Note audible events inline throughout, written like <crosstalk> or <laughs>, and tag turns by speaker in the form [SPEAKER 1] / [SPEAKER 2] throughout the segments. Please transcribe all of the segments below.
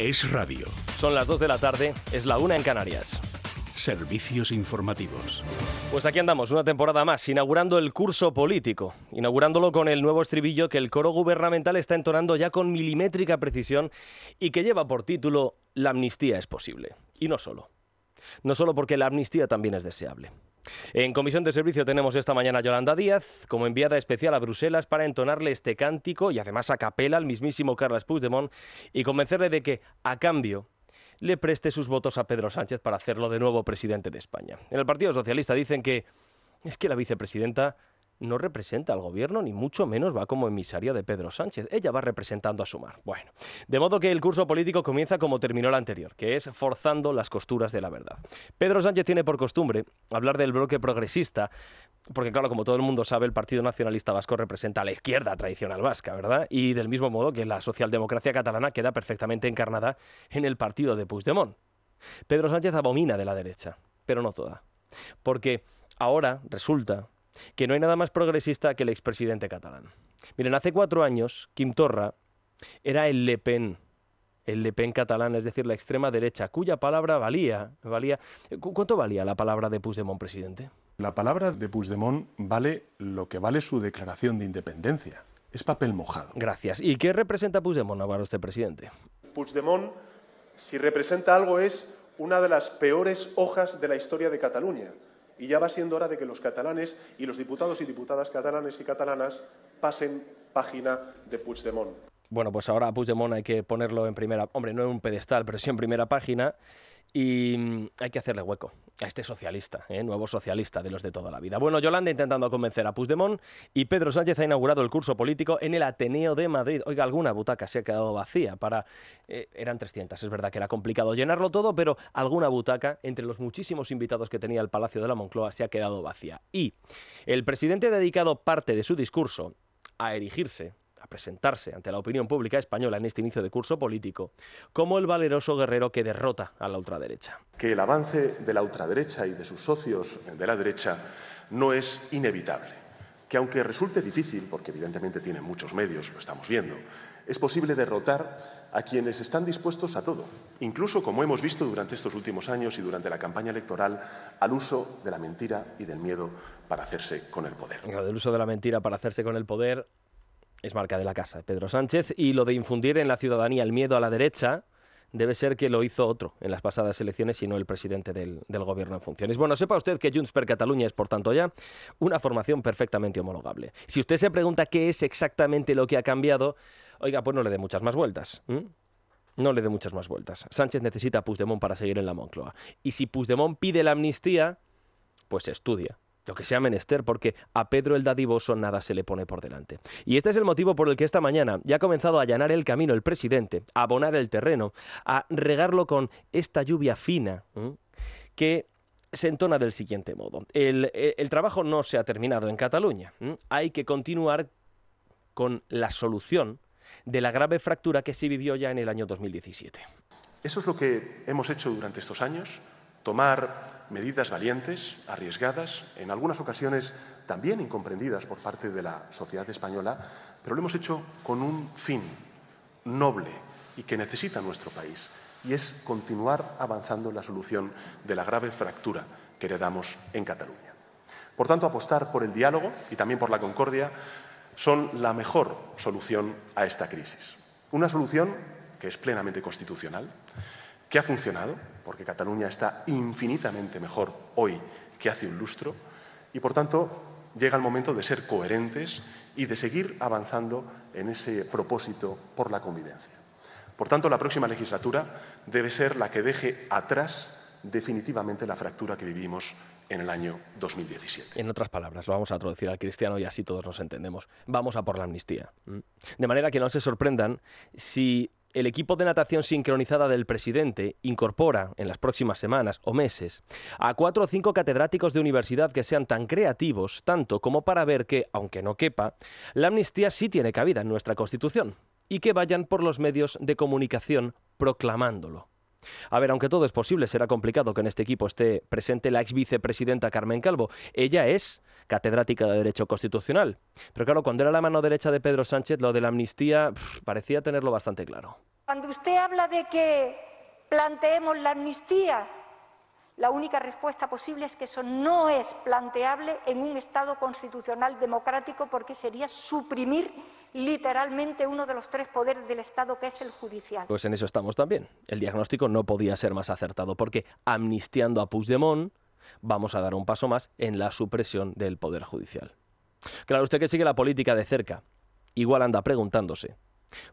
[SPEAKER 1] Es radio.
[SPEAKER 2] Son las 2 de la tarde, es la 1 en Canarias.
[SPEAKER 1] Servicios informativos.
[SPEAKER 2] Pues aquí andamos, una temporada más, inaugurando el curso político, inaugurándolo con el nuevo estribillo que el coro gubernamental está entonando ya con milimétrica precisión y que lleva por título La amnistía es posible. Y no solo. No solo porque la amnistía también es deseable. En comisión de servicio tenemos esta mañana a Yolanda Díaz como enviada especial a Bruselas para entonarle este cántico y además a capela al mismísimo Carles Puigdemont y convencerle de que, a cambio, le preste sus votos a Pedro Sánchez para hacerlo de nuevo presidente de España. En el Partido Socialista dicen que es que la vicepresidenta no representa al gobierno, ni mucho menos va como emisaria de Pedro Sánchez. Ella va representando a Sumar. Bueno, de modo que el curso político comienza como terminó el anterior, que es forzando las costuras de la verdad. Pedro Sánchez tiene por costumbre hablar del bloque progresista, porque claro, como todo el mundo sabe, el Partido Nacionalista Vasco representa a la izquierda tradicional vasca, ¿verdad? Y del mismo modo que la socialdemocracia catalana queda perfectamente encarnada en el partido de Puigdemont. Pedro Sánchez abomina de la derecha, pero no toda. Porque ahora resulta que no hay nada más progresista que el expresidente catalán. Miren, hace cuatro años, Quim Torra era el Le Pen, el Le Pen catalán, es decir, la extrema derecha, cuya palabra valía, valía ¿cuánto valía la palabra de Puigdemont, presidente?
[SPEAKER 3] La palabra de Puigdemont vale lo que vale su declaración de independencia. Es papel mojado.
[SPEAKER 2] Gracias. ¿Y qué representa Puigdemont para usted, presidente?
[SPEAKER 4] Puigdemont, si representa algo, es una de las peores hojas de la historia de Cataluña y ya va siendo hora de que los catalanes y los diputados y diputadas catalanes y catalanas pasen página de Puigdemont.
[SPEAKER 2] Bueno, pues ahora Puigdemont hay que ponerlo en primera, hombre, no en un pedestal, pero sí en primera página y hay que hacerle hueco a este socialista, ¿eh? nuevo socialista de los de toda la vida. Bueno, Yolanda intentando convencer a Puigdemont y Pedro Sánchez ha inaugurado el curso político en el Ateneo de Madrid. Oiga, alguna butaca se ha quedado vacía para... Eh, eran 300, es verdad que era complicado llenarlo todo, pero alguna butaca entre los muchísimos invitados que tenía el Palacio de la Moncloa se ha quedado vacía. Y el presidente ha dedicado parte de su discurso a erigirse a presentarse ante la opinión pública española en este inicio de curso político como el valeroso guerrero que derrota a la ultraderecha.
[SPEAKER 3] Que el avance de la ultraderecha y de sus socios de la derecha no es inevitable. Que aunque resulte difícil, porque evidentemente tienen muchos medios, lo estamos viendo, es posible derrotar a quienes están dispuestos a todo, incluso como hemos visto durante estos últimos años y durante la campaña electoral, al uso de la mentira y del miedo para hacerse con el poder.
[SPEAKER 2] Del uso de la mentira para hacerse con el poder es marca de la casa Pedro Sánchez y lo de infundir en la ciudadanía el miedo a la derecha debe ser que lo hizo otro en las pasadas elecciones y no el presidente del, gobierno en funciones. Bueno, sepa usted que Junts per Cataluña es, por tanto, ya una formación perfectamente homologable. Si usted se pregunta qué es exactamente lo que ha cambiado, oiga, pues no le dé muchas más vueltas. No le dé muchas más vueltas. Sánchez necesita a Puigdemont para seguir en la Moncloa. Y si Puigdemont pide la amnistía, pues estudia lo que sea menester, porque a Pedro el dadivoso nada se le pone por delante. Y este es el motivo por el que esta mañana ya ha comenzado a allanar el camino el presidente, a abonar el terreno, a regarlo con esta lluvia fina que se entona del siguiente modo. El, el, trabajo no se ha terminado en Cataluña. Hay que continuar con la solución de la grave fractura que se vivió ya en el año 2017.
[SPEAKER 3] Eso es lo que hemos hecho durante estos años, tomar medidas valientes, arriesgadas, en algunas ocasiones también incomprendidas por parte de la sociedad española, pero lo hemos hecho con un fin noble y que necesita nuestro país, y es continuar avanzando en la solución de la grave fractura que heredamos en Cataluña. Por tanto, apostar por el diálogo y también por la concordia son la mejor solución a esta crisis. Una solución que es plenamente constitucional, que ha funcionado, porque Cataluña está infinitamente mejor hoy que hace un lustro, y por tanto llega el momento de ser coherentes y de seguir avanzando en ese propósito por la convivencia. Por tanto, la próxima legislatura debe ser la que deje atrás definitivamente la fractura que vivimos en el año 2017.
[SPEAKER 2] En otras palabras, lo vamos a traducir al cristiano y así todos nos entendemos. Vamos a por la amnistía. De manera que no se sorprendan si el equipo de natación sincronizada del presidente incorpora en las próximas semanas o meses a cuatro o cinco catedráticos de universidad que sean tan creativos tanto como para ver que, aunque no quepa, la amnistía sí tiene cabida en nuestra Constitución y que vayan por los medios de comunicación proclamándolo. A ver, aunque todo es posible, será complicado que en este equipo esté presente la ex vicepresidenta Carmen Calvo. Ella es catedrática de Derecho Constitucional. Pero claro, cuando era la mano derecha de Pedro Sánchez, lo de la amnistía parecía tenerlo bastante claro.
[SPEAKER 5] Cuando usted habla de que planteemos la amnistía, la única respuesta posible es que eso no es planteable en un Estado constitucional democrático porque sería suprimir literalmente uno de los tres poderes del Estado, que es el judicial.
[SPEAKER 2] Pues en eso estamos también. El diagnóstico no podía ser más acertado porque amnistiando a Puigdemont vamos a dar un paso más en la supresión del poder judicial. Claro, usted que sigue la política de cerca, igual anda preguntándose,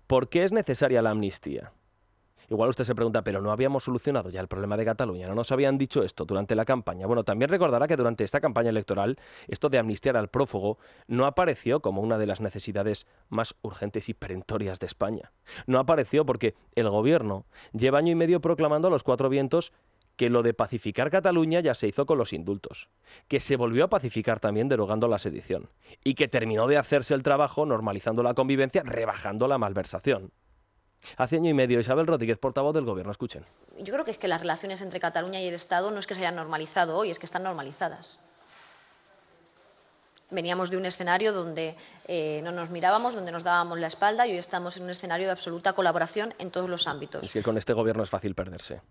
[SPEAKER 2] ¿por qué es necesaria la amnistía? Igual usted se pregunta, pero no habíamos solucionado ya el problema de Cataluña, no nos habían dicho esto durante la campaña. Bueno, también recordará que durante esta campaña electoral esto de amnistiar al prófugo no apareció como una de las necesidades más urgentes y perentorias de España. No apareció porque el gobierno lleva año y medio proclamando a los cuatro vientos que lo de pacificar Cataluña ya se hizo con los indultos, que se volvió a pacificar también derogando la sedición, y que terminó de hacerse el trabajo normalizando la convivencia, rebajando la malversación. Hace año y medio, Isabel Rodríguez, portavoz del Gobierno, escuchen.
[SPEAKER 6] Yo creo que es que las relaciones entre Cataluña y el Estado no es que se hayan normalizado hoy, es que están normalizadas. Veníamos de un escenario donde eh, no nos mirábamos, donde nos dábamos la espalda y hoy estamos en un escenario de absoluta colaboración en todos los ámbitos.
[SPEAKER 2] Es que con este Gobierno es fácil perderse.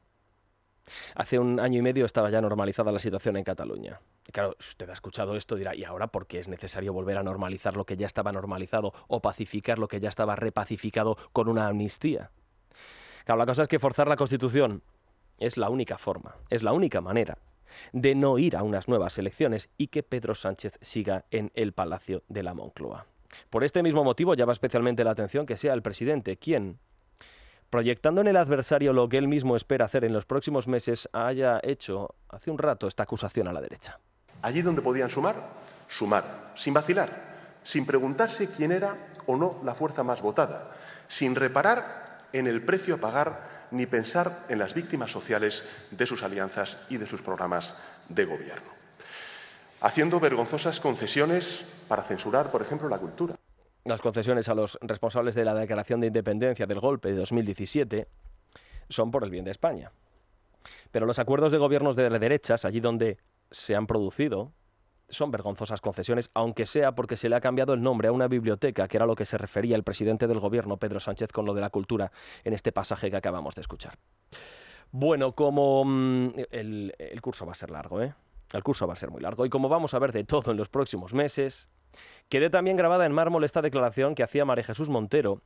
[SPEAKER 2] Hace un año y medio estaba ya normalizada la situación en Cataluña. Y claro, si usted ha escuchado esto dirá, ¿y ahora por qué es necesario volver a normalizar lo que ya estaba normalizado o pacificar lo que ya estaba repacificado con una amnistía? Claro, la cosa es que forzar la Constitución es la única forma, es la única manera de no ir a unas nuevas elecciones y que Pedro Sánchez siga en el Palacio de la Moncloa. Por este mismo motivo llama especialmente la atención que sea el presidente quien, proyectando en el adversario lo que él mismo espera hacer en los próximos meses, haya hecho hace un rato esta acusación a la derecha.
[SPEAKER 3] Allí donde podían sumar, sumar, sin vacilar, sin preguntarse quién era o no la fuerza más votada, sin reparar en el precio a pagar ni pensar en las víctimas sociales de sus alianzas y de sus programas de gobierno. Haciendo vergonzosas concesiones para censurar, por ejemplo, la cultura.
[SPEAKER 2] Las concesiones a los responsables de la declaración de independencia del golpe de 2017 son por el bien de España. Pero los acuerdos de gobiernos de derechas, allí donde se han producido, son vergonzosas concesiones, aunque sea porque se le ha cambiado el nombre a una biblioteca, que era lo que se refería el presidente del gobierno, Pedro Sánchez, con lo de la cultura en este pasaje que acabamos de escuchar. Bueno, como mm, el, el curso va a ser largo, ¿eh? El curso va a ser muy largo y como vamos a ver de todo en los próximos meses, quedé también grabada en mármol esta declaración que hacía María Jesús Montero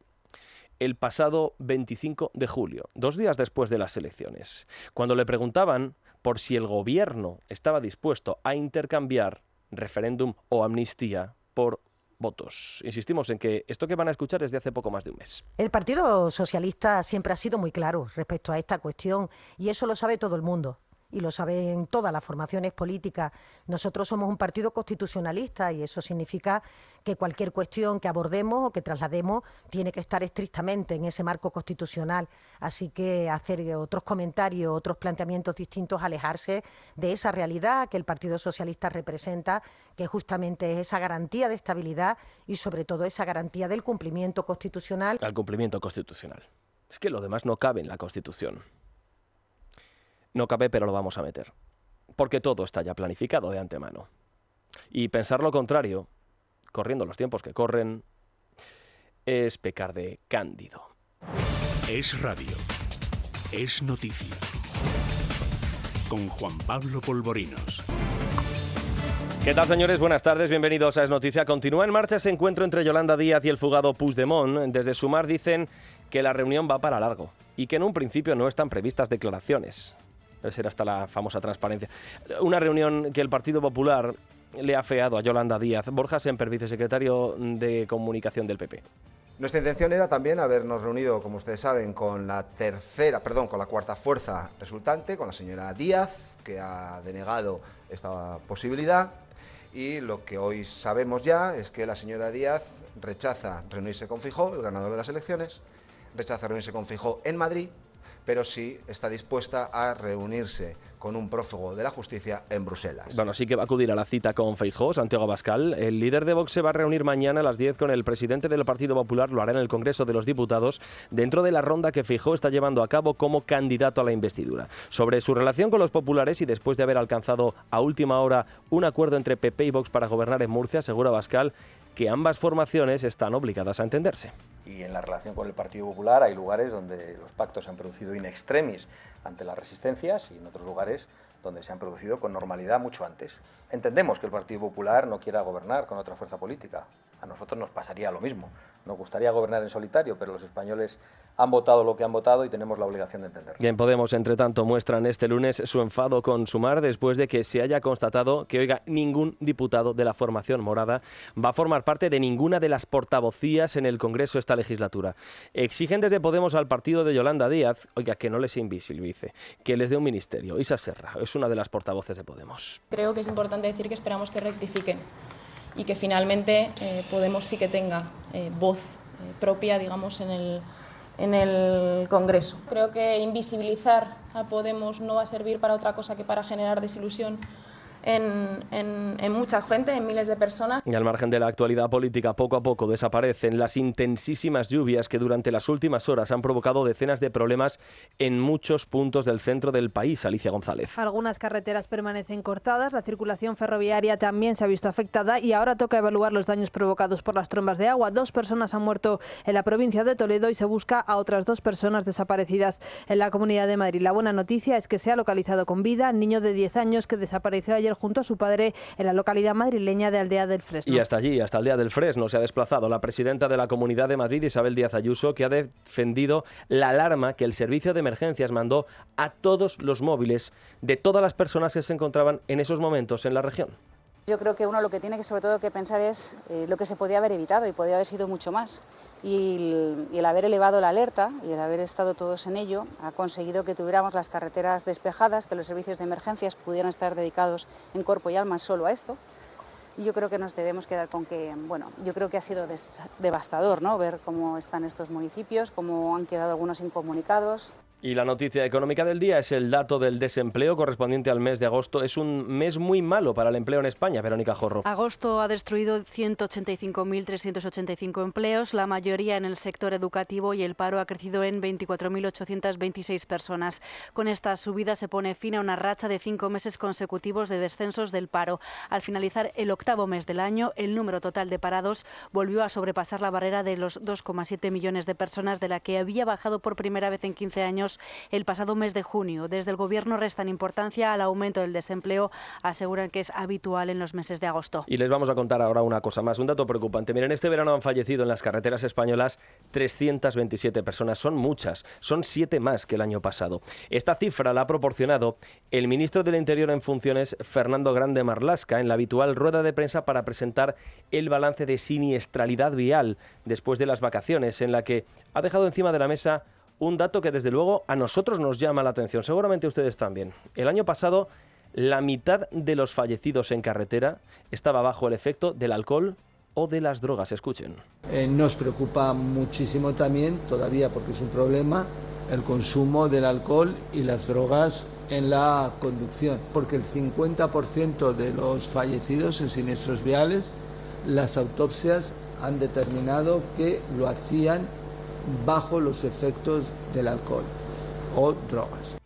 [SPEAKER 2] el pasado 25 de julio, dos días después de las elecciones, cuando le preguntaban por si el gobierno estaba dispuesto a intercambiar referéndum o amnistía por votos. Insistimos en que esto que van a escuchar es de hace poco más de un mes.
[SPEAKER 7] El Partido Socialista siempre ha sido muy claro respecto a esta cuestión y eso lo sabe todo el mundo y lo saben todas las formaciones políticas. Nosotros somos un partido constitucionalista y eso significa que cualquier cuestión que abordemos o que traslademos tiene que estar estrictamente en ese marco constitucional. Así que hacer otros comentarios, otros planteamientos distintos, alejarse de esa realidad que el Partido Socialista representa, que justamente es esa garantía de estabilidad y sobre todo esa garantía del cumplimiento constitucional.
[SPEAKER 2] Al cumplimiento constitucional. Es que lo demás no cabe en la Constitución. No cabe, pero lo vamos a meter. Porque todo está ya planificado de antemano. Y pensar lo contrario, corriendo los tiempos que corren, es pecar de cándido.
[SPEAKER 1] Es radio. Es noticia. Con Juan Pablo Polvorinos.
[SPEAKER 2] ¿Qué tal, señores? Buenas tardes, bienvenidos a Es Noticia. Continúa en marcha ese encuentro entre Yolanda Díaz y el fugado Puigdemont. Desde Sumar dicen que la reunión va para largo y que en un principio no están previstas declaraciones. Debe ser hasta la famosa transparencia. Una reunión que el Partido Popular le ha feado a Yolanda Díaz. Borja Semper, vicesecretario de Comunicación del PP.
[SPEAKER 8] Nuestra intención era también habernos reunido, como ustedes saben, con la tercera, perdón, con la cuarta fuerza resultante, con la señora Díaz, que ha denegado esta posibilidad. Y lo que hoy sabemos ya es que la señora Díaz rechaza reunirse con Fijó, el ganador de las elecciones, rechaza reunirse con Fijó en Madrid pero sí está dispuesta a reunirse con un prófugo de la justicia en Bruselas.
[SPEAKER 2] Bueno, sí que va a acudir a la cita con Feijó, Santiago Abascal. El líder de Vox se va a reunir mañana a las 10 con el presidente del Partido Popular, lo hará en el Congreso de los Diputados, dentro de la ronda que Feijó está llevando a cabo como candidato a la investidura. Sobre su relación con los populares y después de haber alcanzado a última hora un acuerdo entre PP y Vox para gobernar en Murcia, asegura Abascal que ambas formaciones están obligadas a entenderse.
[SPEAKER 9] Y en la relación con el Partido Popular hay lugares donde los pactos se han producido in extremis ante las resistencias y en otros lugares donde se han producido con normalidad mucho antes. Entendemos que el Partido Popular no quiera gobernar con otra fuerza política. A nosotros nos pasaría lo mismo. Nos gustaría gobernar en solitario, pero los españoles han votado lo que han votado y tenemos la obligación de entenderlo.
[SPEAKER 2] Bien, Podemos, entre tanto, muestran este lunes su enfado con Sumar después de que se haya constatado que, oiga, ningún diputado de la formación morada va a formar parte de ninguna de las portavocías en el Congreso esta legislatura. Exigen desde Podemos al partido de Yolanda Díaz, oiga, que no les invisibilice, que les dé un ministerio. Isa Serra es una de las portavoces de Podemos.
[SPEAKER 10] Creo que es importante decir que esperamos que rectifiquen y que finalmente eh, Podemos sí que tenga eh, voz eh, propia, digamos, en el, en el Congreso. Creo que invisibilizar a Podemos no va a servir para otra cosa que para generar desilusión en, en, mucha gente, en miles de personas.
[SPEAKER 2] Y al margen de la actualidad política, poco a poco desaparecen las intensísimas lluvias que durante las últimas horas han provocado decenas de problemas en muchos puntos del centro del país. Alicia González.
[SPEAKER 11] Algunas carreteras permanecen cortadas, la circulación ferroviaria también se ha visto afectada y ahora toca evaluar los daños provocados por las trombas de agua. Dos personas han muerto en la provincia de Toledo y se busca a otras dos personas desaparecidas en la Comunidad de Madrid. La buena noticia es que se ha localizado con vida niño de 10 años que desapareció ayer junto a su padre en la localidad madrileña de Aldea del Fresno.
[SPEAKER 2] Y hasta allí, hasta Aldea del Fresno, se ha desplazado la presidenta de la Comunidad de Madrid, Isabel Díaz Ayuso, que ha defendido la alarma que el servicio de emergencias mandó a todos los móviles de todas las personas que se encontraban en esos momentos en la región.
[SPEAKER 12] Yo creo que uno lo que tiene que sobre todo que pensar es eh, lo que se podía haber evitado y podía haber sido mucho más y el, haber elevado la alerta y el haber estado todos en ello ha conseguido que tuviéramos las carreteras despejadas, que los servicios de emergencias pudieran estar dedicados en cuerpo y alma solo a esto. Y yo creo que nos debemos quedar con que, bueno, yo creo que ha sido devastador, ¿no? Ver cómo están estos municipios, cómo han quedado algunos incomunicados.
[SPEAKER 2] Y la noticia económica del día es el dato del desempleo correspondiente al mes de agosto. Es un mes muy malo para el empleo en España, Verónica Jorro.
[SPEAKER 13] Agosto ha destruido 185.385 empleos, la mayoría en el sector educativo y el paro ha crecido en 24.826 personas. Con esta subida se pone fin a una racha de cinco meses consecutivos de descensos del paro. Al finalizar el octavo mes del año, el número total de parados volvió a sobrepasar la barrera de los 2,7 millones de personas de la que había bajado por primera vez en 15 años el pasado mes de junio. Desde el Gobierno restan importancia al aumento del desempleo, aseguran que es habitual en los meses de agosto.
[SPEAKER 2] Y les vamos a contar ahora una cosa más, un dato preocupante. Miren, este verano han fallecido en las carreteras españolas 327 personas, son muchas, son siete más que el año pasado. Esta cifra la ha proporcionado el ministro del Interior en funciones, Fernando Grande Marlasca, en la habitual rueda de prensa para presentar el balance de siniestralidad vial después de las vacaciones, en la que ha dejado encima de la mesa un dato que desde luego a nosotros nos llama la atención, seguramente ustedes también. El año pasado la mitad de los fallecidos en carretera estaba bajo el efecto del alcohol o de las drogas. Escuchen.
[SPEAKER 14] Eh, nos preocupa muchísimo también, todavía porque es un problema, el consumo del alcohol y las drogas en la conducción, porque el 50% de los fallecidos en siniestros viales, las autopsias han determinado que lo hacían bajo los efectos del alcohol o drogas.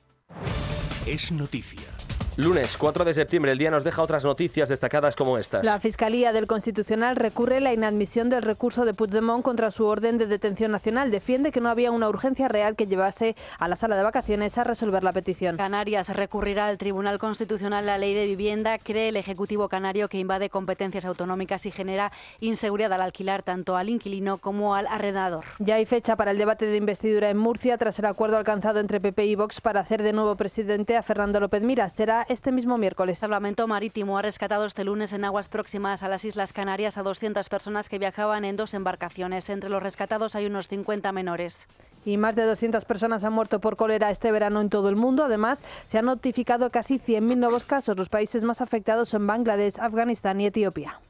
[SPEAKER 1] Es noticia.
[SPEAKER 2] Lunes 4 de septiembre, el día nos deja otras noticias destacadas como estas.
[SPEAKER 11] La Fiscalía del Constitucional recurre la inadmisión del recurso de Puigdemont contra su orden de detención nacional. Defiende que no había una urgencia real que llevase a la sala de vacaciones a resolver la petición.
[SPEAKER 13] Canarias recurrirá al Tribunal Constitucional la ley de vivienda. Cree el Ejecutivo Canario que invade competencias autonómicas y genera inseguridad al alquilar tanto al inquilino como al arrendador.
[SPEAKER 11] Ya hay fecha para el debate de investidura en Murcia tras el acuerdo alcanzado entre PP y Vox para hacer de nuevo presidente a Fernando López Mira. Será este mismo miércoles.
[SPEAKER 13] El Salvamento Marítimo ha rescatado este lunes en aguas próximas a las Islas Canarias a 200 personas que viajaban en dos embarcaciones. Entre los rescatados hay unos 50 menores.
[SPEAKER 11] Y más de 200 personas han muerto por cólera este verano en todo el mundo. Además, se han notificado casi 100.000 nuevos casos. Los países más afectados son Bangladesh, Afganistán y Etiopía.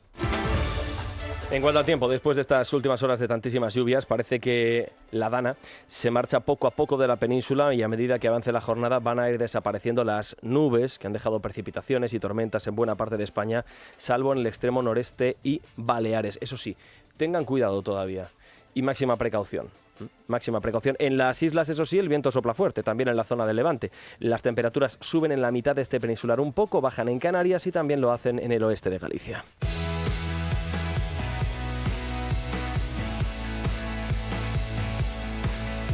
[SPEAKER 2] En cuanto al tiempo, después de estas últimas horas de tantísimas lluvias, parece que la Dana se marcha poco a poco de la península y a medida que avance la jornada van a ir desapareciendo las nubes que han dejado precipitaciones y tormentas en buena parte de España, salvo en el extremo noreste y Baleares. Eso sí, tengan cuidado todavía y máxima precaución. Máxima precaución. En las islas, eso sí, el viento sopla fuerte, también en la zona del Levante. Las temperaturas suben en la mitad de este peninsular un poco, bajan en Canarias y también lo hacen en el oeste de Galicia.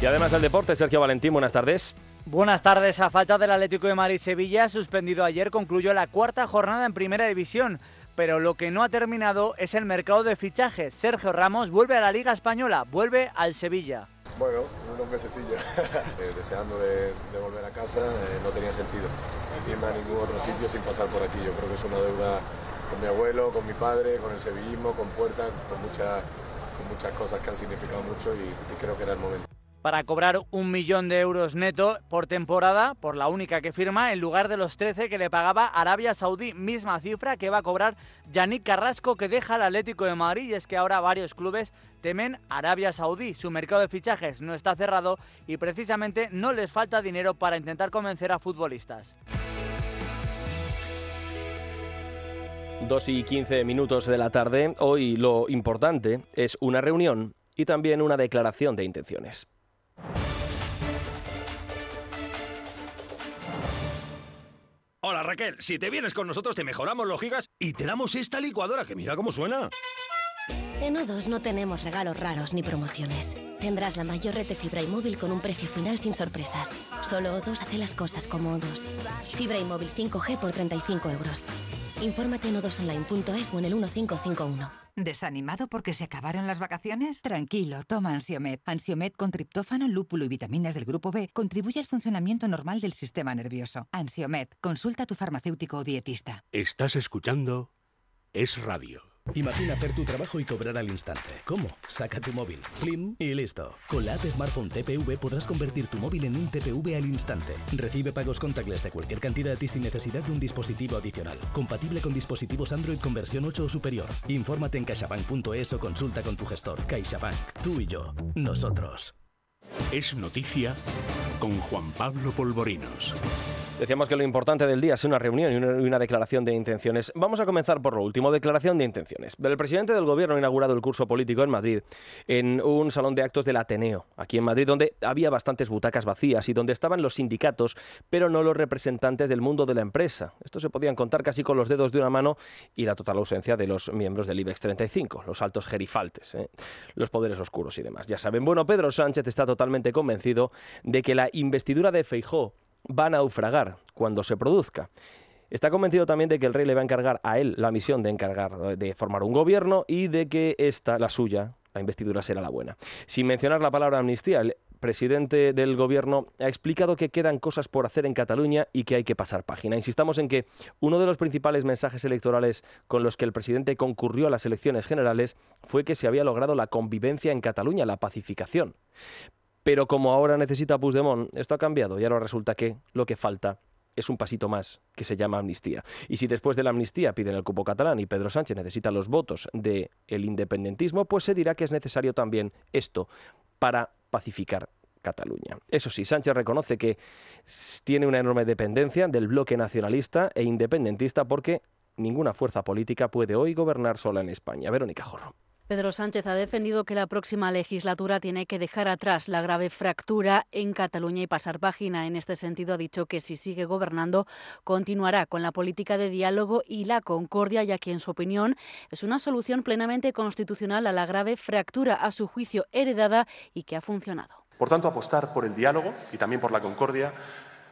[SPEAKER 2] Y además del deporte, Sergio Valentín, buenas tardes.
[SPEAKER 15] Buenas tardes. A falta del Atlético de Madrid Sevilla, suspendido ayer, concluyó la cuarta jornada en Primera División. Pero lo que no ha terminado es el mercado de fichajes. Sergio Ramos vuelve a la Liga Española, vuelve al Sevilla.
[SPEAKER 16] Bueno, unos mesecillos, <laughs> eh, deseando de, volver a casa, eh, no tenía sentido irme a ningún otro sitio sin pasar por aquí. Yo creo que es una deuda con mi abuelo, con mi padre, con el sevillismo, con Puerta, con, con muchas cosas que han significado mucho y creo que era el momento
[SPEAKER 15] para cobrar un millón de euros neto por temporada, por la única que firma, en lugar de los 13 que le pagaba Arabia Saudí, misma cifra que va a cobrar Yannick Carrasco, que deja el Atlético de Madrid. Y es que ahora varios clubes temen Arabia Saudí. Su mercado de fichajes no está cerrado y precisamente no les falta dinero para intentar convencer a futbolistas.
[SPEAKER 2] 2 y 15 minutos de la tarde. Hoy lo importante es una reunión y también una declaración de intenciones.
[SPEAKER 6] Hola Raquel, si te vienes con nosotros te mejoramos los gigas y te damos esta licuadora que mira cómo suena.
[SPEAKER 17] En O2 no tenemos regalos raros ni promociones. Tendrás la mayor red de fibra y móvil con un precio final sin sorpresas. Solo O2 hace las cosas como O2. Fibra y móvil 5G por 35 euros. Infórmate en o2online.es o en el 1551.
[SPEAKER 18] ¿Desanimado porque se acabaron las vacaciones? Tranquilo, toma Ansiomed. Ansiomed con triptófano, lúpulo y vitaminas del grupo B contribuye al funcionamiento normal del sistema nervioso. Ansiomed, consulta a tu farmacéutico o dietista.
[SPEAKER 6] Estás escuchando Es Radio.
[SPEAKER 19] Imagina hacer tu trabajo y cobrar al instante. ¿Cómo? Saca tu móvil, Flim y listo. Con la app Smartphone TPV podrás convertir tu móvil en un TPV al instante. Recibe pagos contactless de cualquier cantidad y sin necesidad de un dispositivo adicional. Compatible con dispositivos Android con versión 8 o superior. Infórmate en caixabank.es o consulta con tu gestor. CaixaBank. Tú y yo. Nosotros.
[SPEAKER 6] Es noticia con Juan Pablo Polvorinos.
[SPEAKER 2] Decíamos que lo importante del día es una reunión y una, declaración de intenciones. Vamos a comenzar por lo último, declaración de intenciones. El presidente del gobierno ha inaugurado el curso político en Madrid, en un salón de actos del Ateneo, aquí en Madrid, donde había bastantes butacas vacías y donde estaban los sindicatos, pero no los representantes del mundo de la empresa. Esto se podían contar casi con los dedos de una mano y la total ausencia de los miembros del IBEX 35, los altos gerifaltes, ¿eh? los poderes oscuros y demás. Ya saben, bueno, Pedro Sánchez está totalmente convencido de que la investidura de Feijó va a naufragar cuando se produzca. Está convencido también de que el rey le va a encargar a él la misión de encargar de formar un gobierno y de que esta, la suya, la investidura será la buena. Sin mencionar la palabra amnistía, el presidente del gobierno ha explicado que quedan cosas por hacer en Cataluña y que hay que pasar página. Insistamos en que uno de los principales mensajes electorales con los que el presidente concurrió a las elecciones generales fue que se había logrado la convivencia en Cataluña, la pacificación. Pero como ahora necesita Puigdemont, esto ha cambiado y ahora resulta que lo que falta es un pasito más que se llama amnistía. Y si después de la amnistía piden el cupo catalán y Pedro Sánchez necesita los votos del independentismo, pues se dirá que es necesario también esto para pacificar Cataluña. Eso sí, Sánchez reconoce que tiene una enorme dependencia del bloque nacionalista e independentista porque ninguna fuerza política puede hoy gobernar sola en España. Verónica Jorro.
[SPEAKER 13] Pedro Sánchez ha defendido que la próxima legislatura tiene que dejar atrás la grave fractura en Cataluña y pasar página. En este sentido, ha dicho que si sigue gobernando, continuará con la política de diálogo y la concordia, ya que, en su opinión, es una solución plenamente constitucional a la grave fractura, a su juicio heredada y que ha funcionado.
[SPEAKER 3] Por tanto, apostar por el diálogo y también por la concordia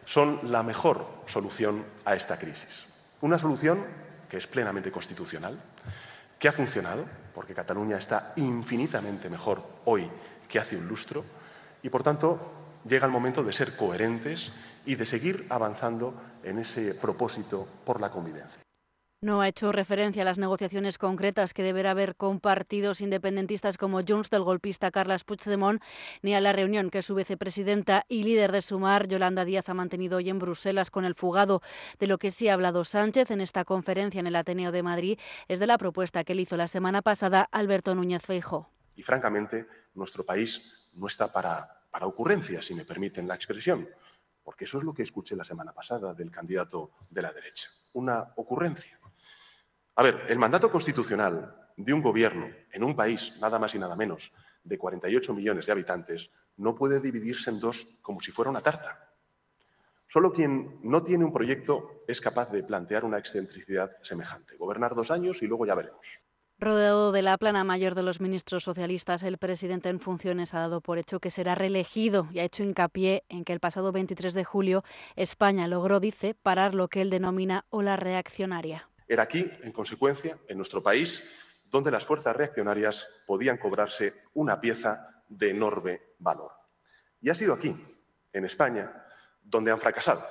[SPEAKER 3] son la mejor solución a esta crisis. Una solución que es plenamente constitucional que ha funcionado, porque Cataluña está infinitamente mejor hoy que hace un lustro, y por tanto llega el momento de ser coherentes y de seguir avanzando en ese propósito por la convivencia.
[SPEAKER 13] No ha hecho referencia a las negociaciones concretas que deberá haber con partidos independentistas como Junts del golpista Carles Puigdemont, ni a la reunión que su vicepresidenta y líder de Sumar, Yolanda Díaz, ha mantenido hoy en Bruselas con el fugado. De lo que sí ha hablado Sánchez en esta conferencia en el Ateneo de Madrid es de la propuesta que le hizo la semana pasada Alberto Núñez Feijo.
[SPEAKER 3] Y francamente, nuestro país no está para, para ocurrencias, si me permiten la expresión, porque eso es lo que escuché la semana pasada del candidato de la derecha, una ocurrencia. A ver, el mandato constitucional de un gobierno en un país, nada más y nada menos, de 48 millones de habitantes, no puede dividirse en dos como si fuera una tarta. Solo quien no tiene un proyecto es capaz de plantear una excentricidad semejante. Gobernar dos años y luego ya veremos.
[SPEAKER 13] Rodeado de la plana mayor de los ministros socialistas, el presidente en funciones ha dado por hecho que será reelegido y ha hecho hincapié en que el pasado 23 de julio España logró, dice, parar lo que él denomina ola reaccionaria.
[SPEAKER 3] Era aquí, en consecuencia, en nuestro país, donde las fuerzas reaccionarias podían cobrarse una pieza de enorme valor. Y ha sido aquí, en España, donde han fracasado.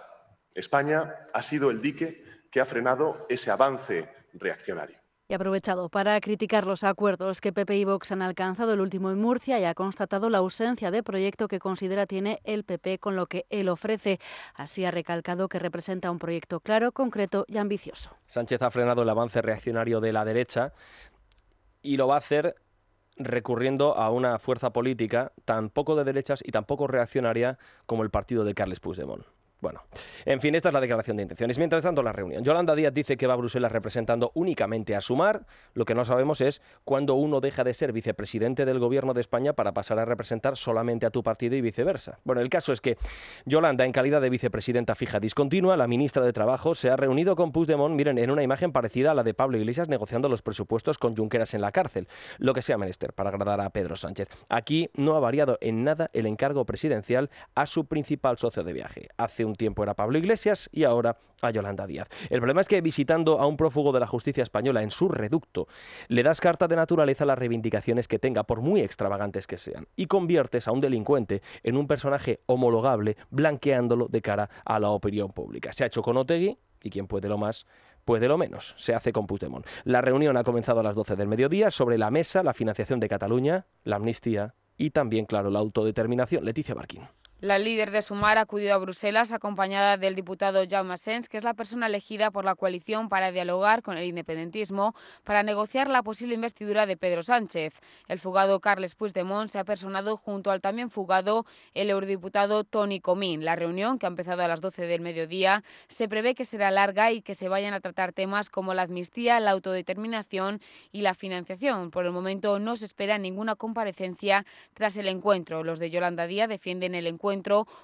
[SPEAKER 3] España ha sido el dique que ha frenado ese avance reaccionario
[SPEAKER 13] y ha aprovechado para criticar los acuerdos que PP y Vox han alcanzado el último en Murcia y ha constatado la ausencia de proyecto que considera tiene el PP con lo que él ofrece. Así ha recalcado que representa un proyecto claro, concreto y ambicioso.
[SPEAKER 2] Sánchez ha frenado el avance reaccionario de la derecha y lo va a hacer recurriendo a una fuerza política tan poco de derechas y tan poco reaccionaria como el partido de Carles Puigdemont. Bueno, en fin, esta es la declaración de intenciones. Mientras tanto, la reunión. Yolanda Díaz dice que va a Bruselas representando únicamente a Sumar. Lo que no sabemos es cuándo uno deja de ser vicepresidente del gobierno de España para pasar a representar solamente a tu partido y viceversa. Bueno, el caso es que Yolanda, en calidad de vicepresidenta fija discontinua, la ministra de Trabajo, se ha reunido con Puigdemont, miren, en una imagen parecida a la de Pablo Iglesias negociando los presupuestos con Junqueras en la cárcel. Lo que sea menester para agradar a Pedro Sánchez. Aquí no ha variado en nada el encargo presidencial a su principal socio de viaje. Hace un tiempo era Pablo Iglesias y ahora a Yolanda Díaz. El problema es que visitando a un prófugo de la justicia española en su reducto, le das carta de naturaleza a las reivindicaciones que tenga, por muy extravagantes que sean, y conviertes a un delincuente en un personaje homologable, blanqueándolo de cara a la opinión pública. Se ha hecho con Otegui, y quien puede lo más, puede lo menos. Se hace con Puigdemont. La reunión ha comenzado a las 12 del mediodía. Sobre la mesa, la financiación de Cataluña, la amnistía y también, claro, la autodeterminación. Leticia Barquín.
[SPEAKER 20] La líder de Sumar ha acudido a Bruselas acompañada del diputado Jaume Sens, que es la persona elegida por la coalición para dialogar con el independentismo para negociar la posible investidura de Pedro Sánchez. El fugado Carles Puigdemont se ha personado junto al también fugado el eurodiputado Tony Comín. La reunión, que ha empezado a las 12 del mediodía, se prevé que será larga y que se vayan a tratar temas como la amnistía, la autodeterminación y la financiación. Por el momento no se espera ninguna comparecencia tras el encuentro. Los de Yolanda Díaz defienden el encuentro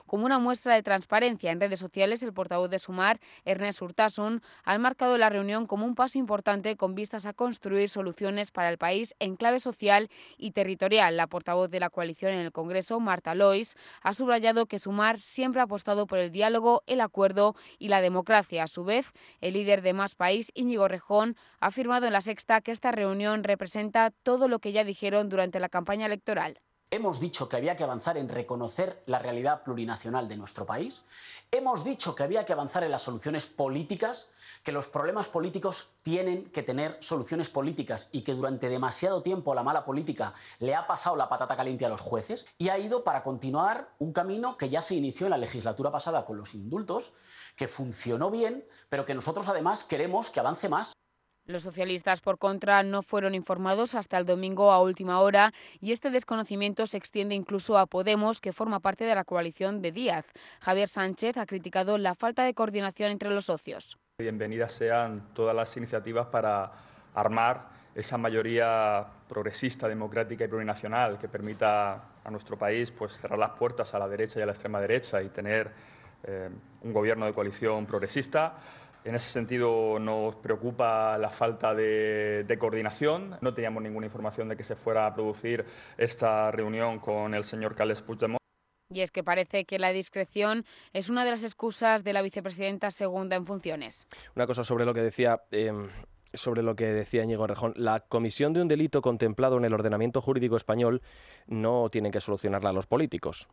[SPEAKER 20] como una muestra de transparencia. En redes sociales, el portavoz de Sumar, Ernest Urtasun, ha marcado la reunión como un paso importante con vistas a construir soluciones para el país en clave social y territorial. La portavoz de la coalición en el Congreso, Marta Lois, ha subrayado que Sumar siempre ha apostado por el diálogo, el acuerdo y la democracia. A su vez, el líder de Más País, Íñigo Rejón, ha afirmado en la sexta que esta reunión representa todo lo que ya dijeron durante la campaña electoral.
[SPEAKER 21] Hemos dicho que había que avanzar en reconocer la realidad plurinacional de nuestro país. Hemos dicho que había que avanzar en las soluciones políticas, que los problemas políticos tienen que tener soluciones políticas y que durante demasiado tiempo la mala política le ha pasado la patata caliente a los jueces y ha ido para continuar un camino que ya se inició en la legislatura pasada con los indultos, que funcionó bien, pero que nosotros además queremos que avance más.
[SPEAKER 20] Los socialistas, por contra, no fueron informados hasta el domingo a última hora y este desconocimiento se extiende incluso a Podemos, que forma parte de la coalición de Díaz. Javier Sánchez ha criticado la falta de coordinación entre los socios.
[SPEAKER 22] Bienvenidas sean todas las iniciativas para armar esa mayoría progresista, democrática y plurinacional que permita a nuestro país pues, cerrar las puertas a la derecha y a la extrema derecha y tener eh, un gobierno de coalición progresista. En ese sentido nos preocupa la falta de, coordinación. No teníamos ninguna información de que se fuera a producir esta reunión con el señor Carles Puigdemont.
[SPEAKER 20] Y es que parece que la discreción es una de las excusas de la vicepresidenta segunda en funciones.
[SPEAKER 2] Una cosa sobre lo que decía em, sobre lo que decía Íñigo Rejón. La comisión de un delito contemplado en el ordenamiento jurídico español no tiene que solucionarla los políticos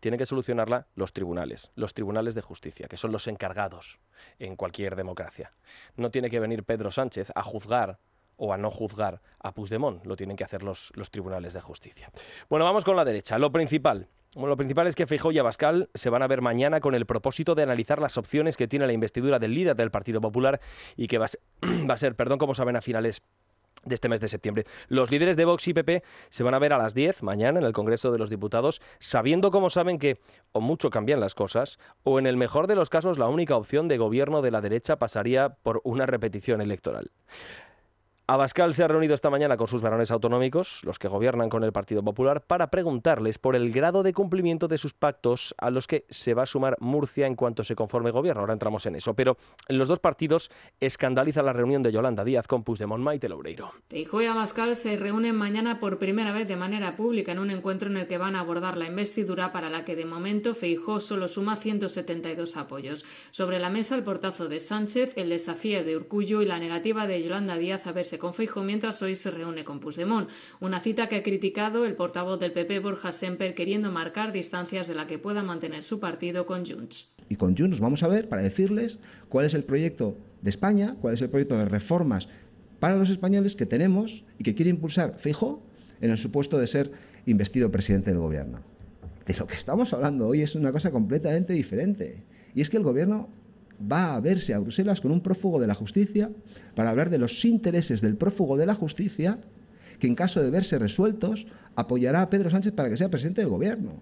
[SPEAKER 2] tienen que solucionarla los tribunales, los tribunales de justicia, que son los encargados en cualquier democracia. No tiene que venir Pedro Sánchez a juzgar o a no juzgar a Puigdemont, lo tienen que hacer los, tribunales de justicia. Bueno, vamos con la derecha. Lo principal, bueno, lo principal es que Feijóo y Abascal se van a ver mañana con el propósito de analizar las opciones que tiene la investidura del líder del Partido Popular y que va a ser, <clears throat> va a ser perdón, como saben, a finales de este mes de septiembre. Los líderes de Vox y PP se van a ver a las 10 mañana en el Congreso de los Diputados, sabiendo como saben que o mucho cambian las cosas, o en el mejor de los casos la única opción de gobierno de la derecha pasaría por una repetición electoral. Abascal se ha reunido esta mañana con sus varones autonómicos, los que gobiernan con el Partido Popular, para preguntarles por el grado de cumplimiento de sus pactos a los que se va a sumar Murcia en cuanto se conforme gobierno. Ahora entramos en eso. Pero los dos partidos escandaliza la reunión de Yolanda Díaz con Puigdemont Maite Loureiro.
[SPEAKER 23] Feijóo y Abascal se reúnen mañana por primera vez de manera pública en un encuentro en el que van a abordar la investidura para la que de momento Feijóo solo suma 172 apoyos. Sobre la mesa el portazo de Sánchez, el desafío de Urcullo y la negativa de Yolanda Díaz a verse con Feijóo mientras hoy se reúne con Puigdemont. Una cita que ha criticado el portavoz del PP Borja Semper queriendo marcar distancias de la que pueda mantener su partido con Junts.
[SPEAKER 24] Y con Junts vamos a ver para decirles cuál es el proyecto de España, cuál es el proyecto de reformas para los españoles que tenemos y que quiere impulsar Feijóo en el supuesto de ser investido presidente del gobierno. De lo que estamos hablando hoy es una cosa completamente diferente. Y es que el gobierno va a verse a Bruselas con un prófugo de la justicia para hablar de los intereses del prófugo de la justicia que en caso de verse resueltos apoyará a Pedro Sánchez para que sea presidente del gobierno.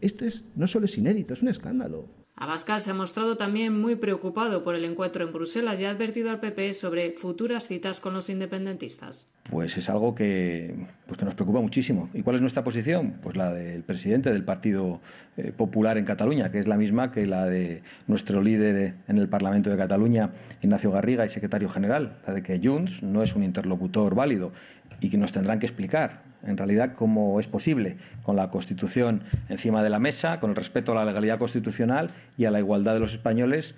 [SPEAKER 24] Esto es, no solo es inédito, es un escándalo.
[SPEAKER 23] Abascal se ha mostrado también muy preocupado por el encuentro en Bruselas y ha advertido al PP sobre futuras citas con los independentistas.
[SPEAKER 9] Pues es algo que, pues que nos preocupa muchísimo. ¿Y cuál es nuestra posición? Pues la del presidente del Partido eh, Popular en Cataluña, que es la misma que la de nuestro líder en el Parlamento de Cataluña, Ignacio Garriga, y secretario general, la de que Junts no es un interlocutor válido y que nos tendrán que explicar en realidad cómo es posible, con la Constitución encima de la mesa, con el respeto a la legalidad constitucional y a la igualdad de los españoles,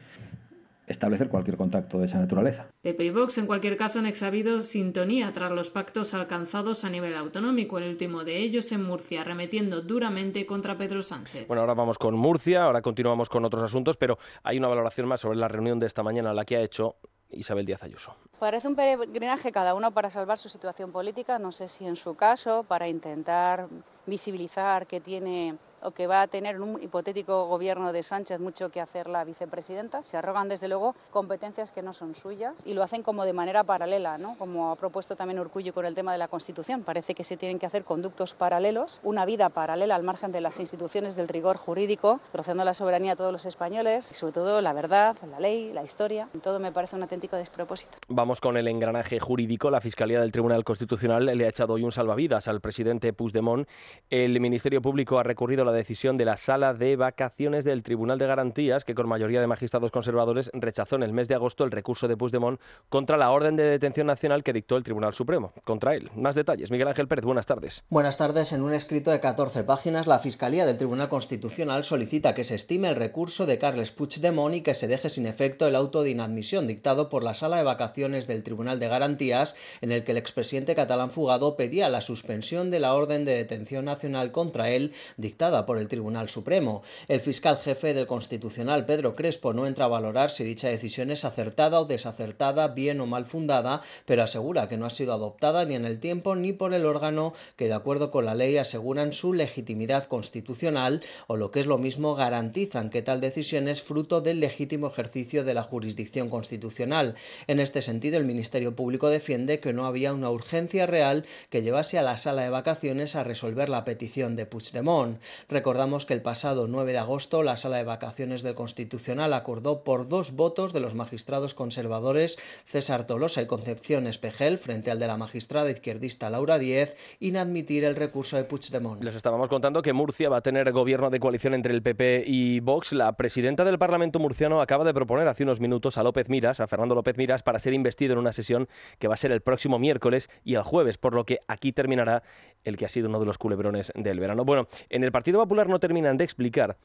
[SPEAKER 9] establecer cualquier contacto de esa naturaleza.
[SPEAKER 23] PP y Vox, en cualquier caso, han exhabido sintonía tras los pactos alcanzados a nivel autonómico, el último de ellos en Murcia, arremetiendo duramente contra Pedro Sánchez.
[SPEAKER 2] Bueno, ahora vamos con Murcia, ahora continuamos con otros asuntos, pero hay una valoración más sobre la reunión de esta mañana, la que ha hecho Isabel Díaz Ayuso.
[SPEAKER 12] Parece un peregrinaje cada uno para salvar su situación política, no sé si en su caso, para intentar visibilizar que tiene que va a tener en un hipotético gobierno de Sánchez mucho que hacer la vicepresidenta. Se arrogan, desde luego, competencias que no son suyas y lo hacen como de manera paralela, ¿no? como ha propuesto también Urcullo con el tema de la Constitución. Parece que se tienen que hacer conductos paralelos, una vida paralela al margen de las instituciones del rigor jurídico, procediendo la soberanía a todos los españoles y sobre todo la verdad, la ley, la historia. Todo me parece un auténtico despropósito.
[SPEAKER 2] Vamos con el engranaje jurídico. La Fiscalía del Tribunal Constitucional le ha echado hoy un salvavidas al presidente Puigdemont. El Ministerio Público ha recurrido la decisión de la Sala de Vacaciones del Tribunal de Garantías, que con mayoría de magistrados conservadores rechazó en el mes de agosto el recurso de Puigdemont contra la orden de detención nacional que dictó el Tribunal Supremo. Contra él. Más detalles. Miguel Ángel Pérez, buenas tardes.
[SPEAKER 25] Buenas tardes. En un escrito de 14 páginas, la Fiscalía del Tribunal Constitucional solicita que se estime el recurso de Carles Puigdemont y que se deje sin efecto el auto de inadmisión dictado por la Sala de Vacaciones del Tribunal de Garantías, en el que el expresidente catalán fugado pedía la suspensión de la orden de detención nacional contra él dictada por el Tribunal Supremo. El fiscal jefe del Constitucional, Pedro Crespo, no entra a valorar si dicha decisión es acertada o desacertada, bien o mal fundada, pero asegura que no ha sido adoptada ni en el tiempo ni por el órgano que, de acuerdo con la ley, aseguran su legitimidad constitucional o, lo que es lo mismo, garantizan que tal decisión es fruto del legítimo ejercicio de la jurisdicción constitucional. En este sentido, el Ministerio Público defiende que no había una urgencia real que llevase a la sala de vacaciones a resolver la petición de Puigdemont. Recordamos que el pasado 9 de agosto la Sala de Vacaciones del Constitucional acordó por dos votos de los magistrados conservadores César Tolosa y Concepción Espejel frente al de la magistrada izquierdista Laura Diez inadmitir el recurso de Puigdemont.
[SPEAKER 2] Les estábamos contando que Murcia va a tener gobierno de coalición entre el PP y Vox. La presidenta del Parlamento murciano acaba de proponer hace unos minutos a López Miras, a Fernando López Miras, para ser investido en una sesión que va a ser el próximo miércoles y el jueves, por lo que aquí terminará el que ha sido uno de los culebrones del verano. Bueno, en el Partido Popular no terminan de explicar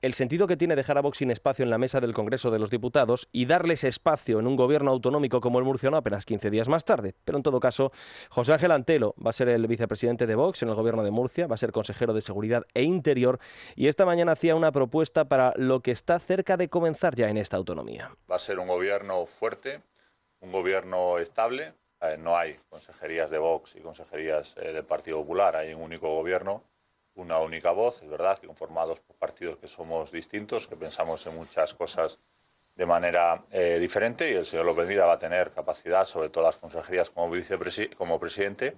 [SPEAKER 2] el sentido que tiene dejar a Vox sin espacio en la mesa del Congreso de los Diputados y darles espacio en un gobierno autonómico como el murciano apenas 15 días más tarde. Pero en todo caso, José Ángel Antelo va a ser el vicepresidente de Vox en el gobierno de Murcia, va a ser consejero de Seguridad e Interior y esta mañana hacía una propuesta para lo que está cerca de comenzar ya en esta autonomía.
[SPEAKER 26] Va a ser un gobierno fuerte, un gobierno estable. Eh, no hay consejerías de Vox y consejerías eh, del Partido Popular, hay un único gobierno una única voz, es verdad que conformados por partidos que somos distintos, que pensamos en muchas cosas de manera eh, diferente y el señor López Mira va a tener capacidad sobre todas las consejerías como, vicepresi como presidente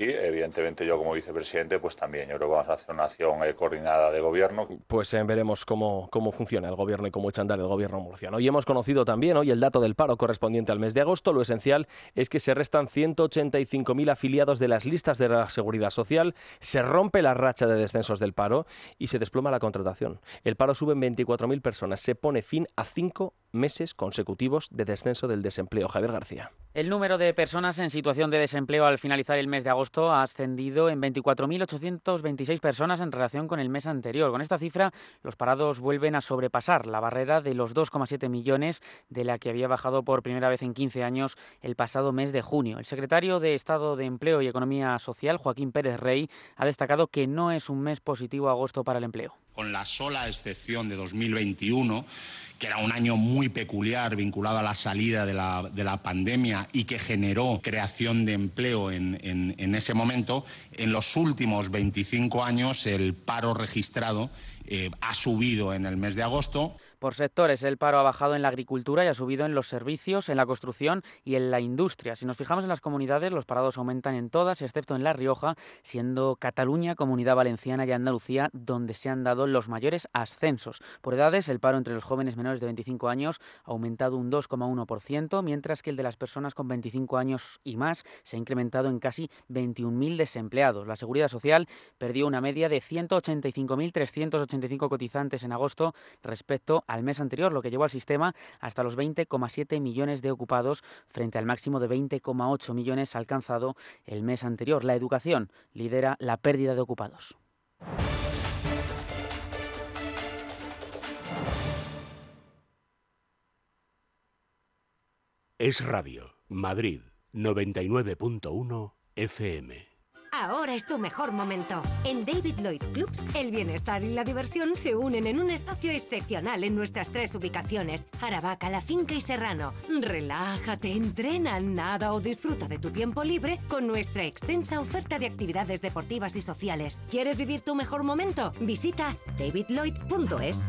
[SPEAKER 26] y evidentemente yo como vicepresidente pues también yo creo que vamos a hacer una acción eh, coordinada de gobierno.
[SPEAKER 2] Pues eh, veremos cómo, cómo funciona el gobierno y cómo echa andar el gobierno murciano. Hoy hemos conocido también hoy el dato del paro correspondiente al mes de agosto. Lo esencial es que se restan 185.000 afiliados de las listas de la Seguridad Social, se rompe la racha de descensos del paro y se desploma la contratación. El paro sube en 24.000 personas, se pone fin a cinco meses consecutivos de descenso del desempleo. Javier García.
[SPEAKER 27] El número de personas en situación de desempleo al finalizar el mes de agosto ha ascendido en 24.826 personas en relación con el mes anterior. Con esta cifra, los parados vuelven a sobrepasar la barrera de los 2,7 millones de la que había bajado por primera vez en 15 años el pasado mes de junio. El secretario de Estado de Empleo y Economía Social, Joaquín Pérez Rey, ha destacado que no es un mes positivo agosto para el empleo.
[SPEAKER 28] Con la sola excepción de 2021, que era un año muy peculiar vinculado a la salida de la, de la pandemia y que generó creación de empleo en, en, ese momento, en los últimos 25 años el paro registrado eh, ha subido en el mes de agosto.
[SPEAKER 27] Por sectores, el paro ha bajado en la agricultura y ha subido en los servicios, en la construcción y en la industria. Si nos fijamos en las comunidades, los parados aumentan en todas, excepto en La Rioja, siendo Cataluña, Comunidad Valenciana y Andalucía donde se han dado los mayores ascensos. Por edades, el paro entre los jóvenes menores de 25 años ha aumentado un 2,1%, mientras que el de las personas con 25 años y más se ha incrementado en casi 21.000 desempleados. La Seguridad Social perdió una media de 185.385 cotizantes en agosto respecto al mes anterior, lo que llevó al sistema hasta los 20,7 millones de ocupados frente al máximo de 20,8 millones alcanzado el mes anterior. La educación lidera la pérdida de ocupados.
[SPEAKER 29] Es Radio, Madrid, 99.1 FM.
[SPEAKER 17] Ahora es tu mejor momento. En David Lloyd Clubs, el bienestar y la diversión se unen en un espacio excepcional en nuestras tres ubicaciones: Aravaca, La Finca y Serrano. Relájate, entrena, nada o disfruta de tu tiempo libre con nuestra extensa oferta de actividades deportivas y sociales. ¿Quieres vivir tu mejor momento? Visita davidlloyd.es.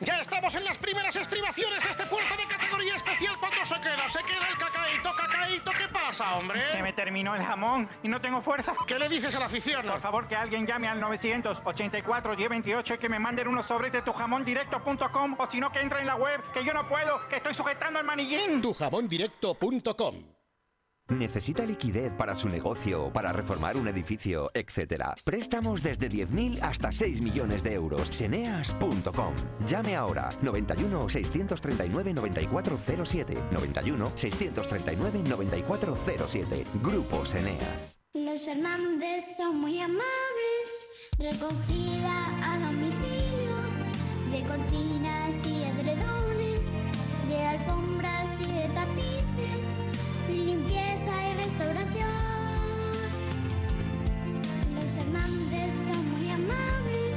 [SPEAKER 30] Ya estamos en las primeras estribaciones de este puerto de categoría especial. ¿Cuánto se queda? ¿Se queda el cacaíto? ¿Cacaíto? ¿Qué pasa, hombre?
[SPEAKER 31] Se me terminó el jamón y no tengo fuerza.
[SPEAKER 30] ¿Qué le dices a la afición?
[SPEAKER 31] Por favor, que alguien llame al 984 1028 y que me manden unos sobres de tujamondirecto.com o si no, que entre en la web, que yo no puedo, que estoy sujetando el manillín.
[SPEAKER 32] Tujamondirecto.com ¿Necesita liquidez para su negocio, para reformar un edificio, etcétera? Préstamos desde 10.000 hasta 6 millones de euros. Seneas.com. Llame ahora 91 639 9407. 91 639 9407. Grupo Seneas.
[SPEAKER 33] Los Fernández son muy amables. Recogida a domicilio de cortinas y edredones, de alfombras Fernández son muy amables.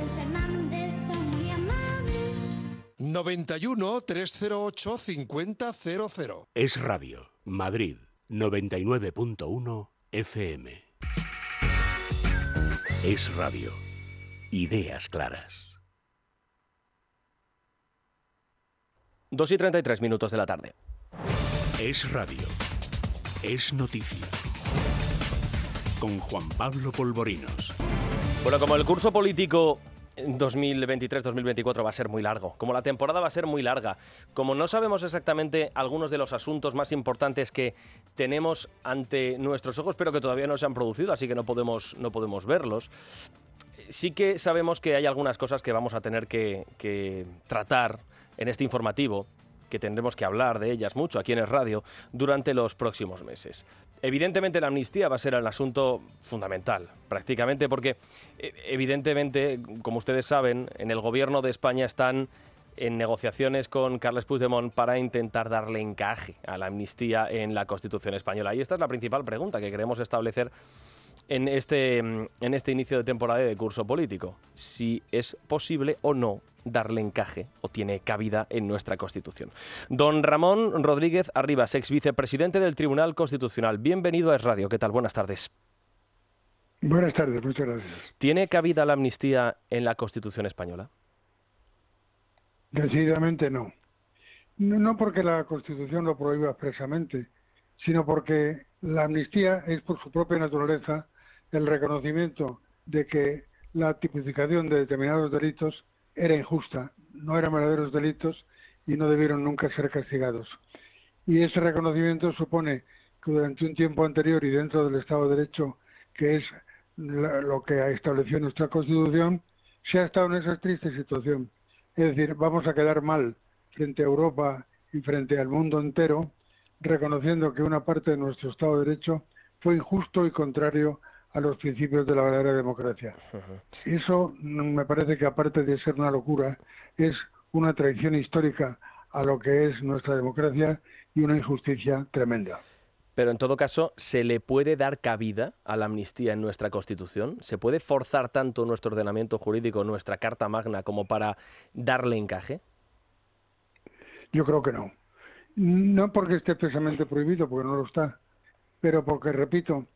[SPEAKER 33] Los Fernández son muy amables.
[SPEAKER 34] 91 308 5000.
[SPEAKER 29] Es Radio, Madrid, 99.1 FM. Es Radio. Ideas claras.
[SPEAKER 2] 2 y 33 minutos de la tarde.
[SPEAKER 29] Es Radio. Es noticia. Con Juan Pablo Polvorinos.
[SPEAKER 2] Bueno, como el curso político 2023-2024 va a ser muy largo, como la temporada va a ser muy larga, como no sabemos exactamente algunos de los asuntos más importantes que tenemos ante nuestros ojos, pero que todavía no se han producido, así que no podemos, no podemos verlos, sí que sabemos que hay algunas cosas que vamos a tener que, que tratar en este informativo que tendremos que hablar de ellas mucho aquí en el radio durante los próximos meses. Evidentemente la amnistía va a ser el asunto fundamental, prácticamente porque evidentemente, como ustedes saben, en el gobierno de España están en negociaciones con Carles Puigdemont para intentar darle encaje a la amnistía en la Constitución española. Y esta es la principal pregunta que queremos establecer en este, en este inicio de temporada de curso político. Si es posible o no darle encaje o tiene cabida en nuestra Constitución. Don Ramón Rodríguez Arribas, ex vicepresidente del Tribunal Constitucional. Bienvenido a Es Radio. ¿Qué tal? Buenas tardes.
[SPEAKER 35] Buenas tardes, muchas gracias.
[SPEAKER 2] ¿Tiene cabida la amnistía en la Constitución española?
[SPEAKER 35] Decididamente no. no. No porque la Constitución lo prohíba expresamente, sino porque la amnistía es por su propia naturaleza el reconocimiento de que la tipificación de determinados delitos era injusta, no eran verdaderos delitos y no debieron nunca ser castigados. Y ese reconocimiento supone que durante un tiempo anterior y dentro del Estado de Derecho, que es lo que ha establecido nuestra Constitución, se ha estado en esa triste situación. Es decir, vamos a quedar mal frente a Europa y frente al mundo entero, reconociendo que una parte de nuestro Estado de Derecho fue injusto y contrario a los principios de la verdadera democracia. Eso me parece que aparte de ser una locura, es una traición histórica a lo que es nuestra democracia y una injusticia tremenda.
[SPEAKER 2] Pero en todo caso, ¿se le puede dar cabida a la amnistía en nuestra Constitución? ¿Se puede forzar tanto nuestro ordenamiento jurídico, nuestra Carta Magna, como para darle encaje?
[SPEAKER 35] Yo creo que no. No porque esté expresamente prohibido, porque no lo está, pero porque, repito,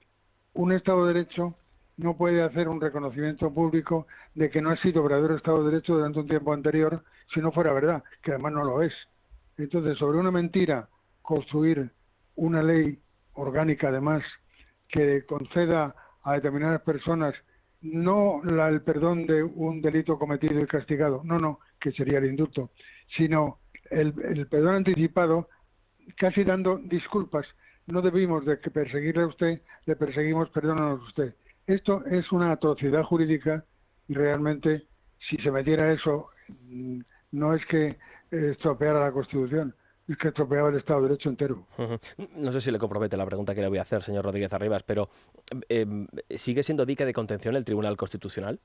[SPEAKER 35] un Estado de Derecho no puede hacer un reconocimiento público de que no ha sido verdadero Estado de Derecho durante un tiempo anterior si no fuera verdad, que además no lo es. Entonces, sobre una mentira, construir una ley orgánica, además, que conceda a determinadas personas no la, el perdón de un delito cometido y castigado, no, no, que sería el indulto, sino el, el perdón anticipado, casi dando disculpas no debimos de que perseguirle a usted, le perseguimos, perdónanos usted. Esto es una atrocidad jurídica y realmente si se metiera eso mm, no es que estropeara la Constitución, es que estropeaba el Estado de Derecho entero.
[SPEAKER 2] No sé si le compromete la pregunta que le voy a hacer, señor Rodríguez Arribas, pero eh, ¿sigue siendo dica de contención el Tribunal Constitucional?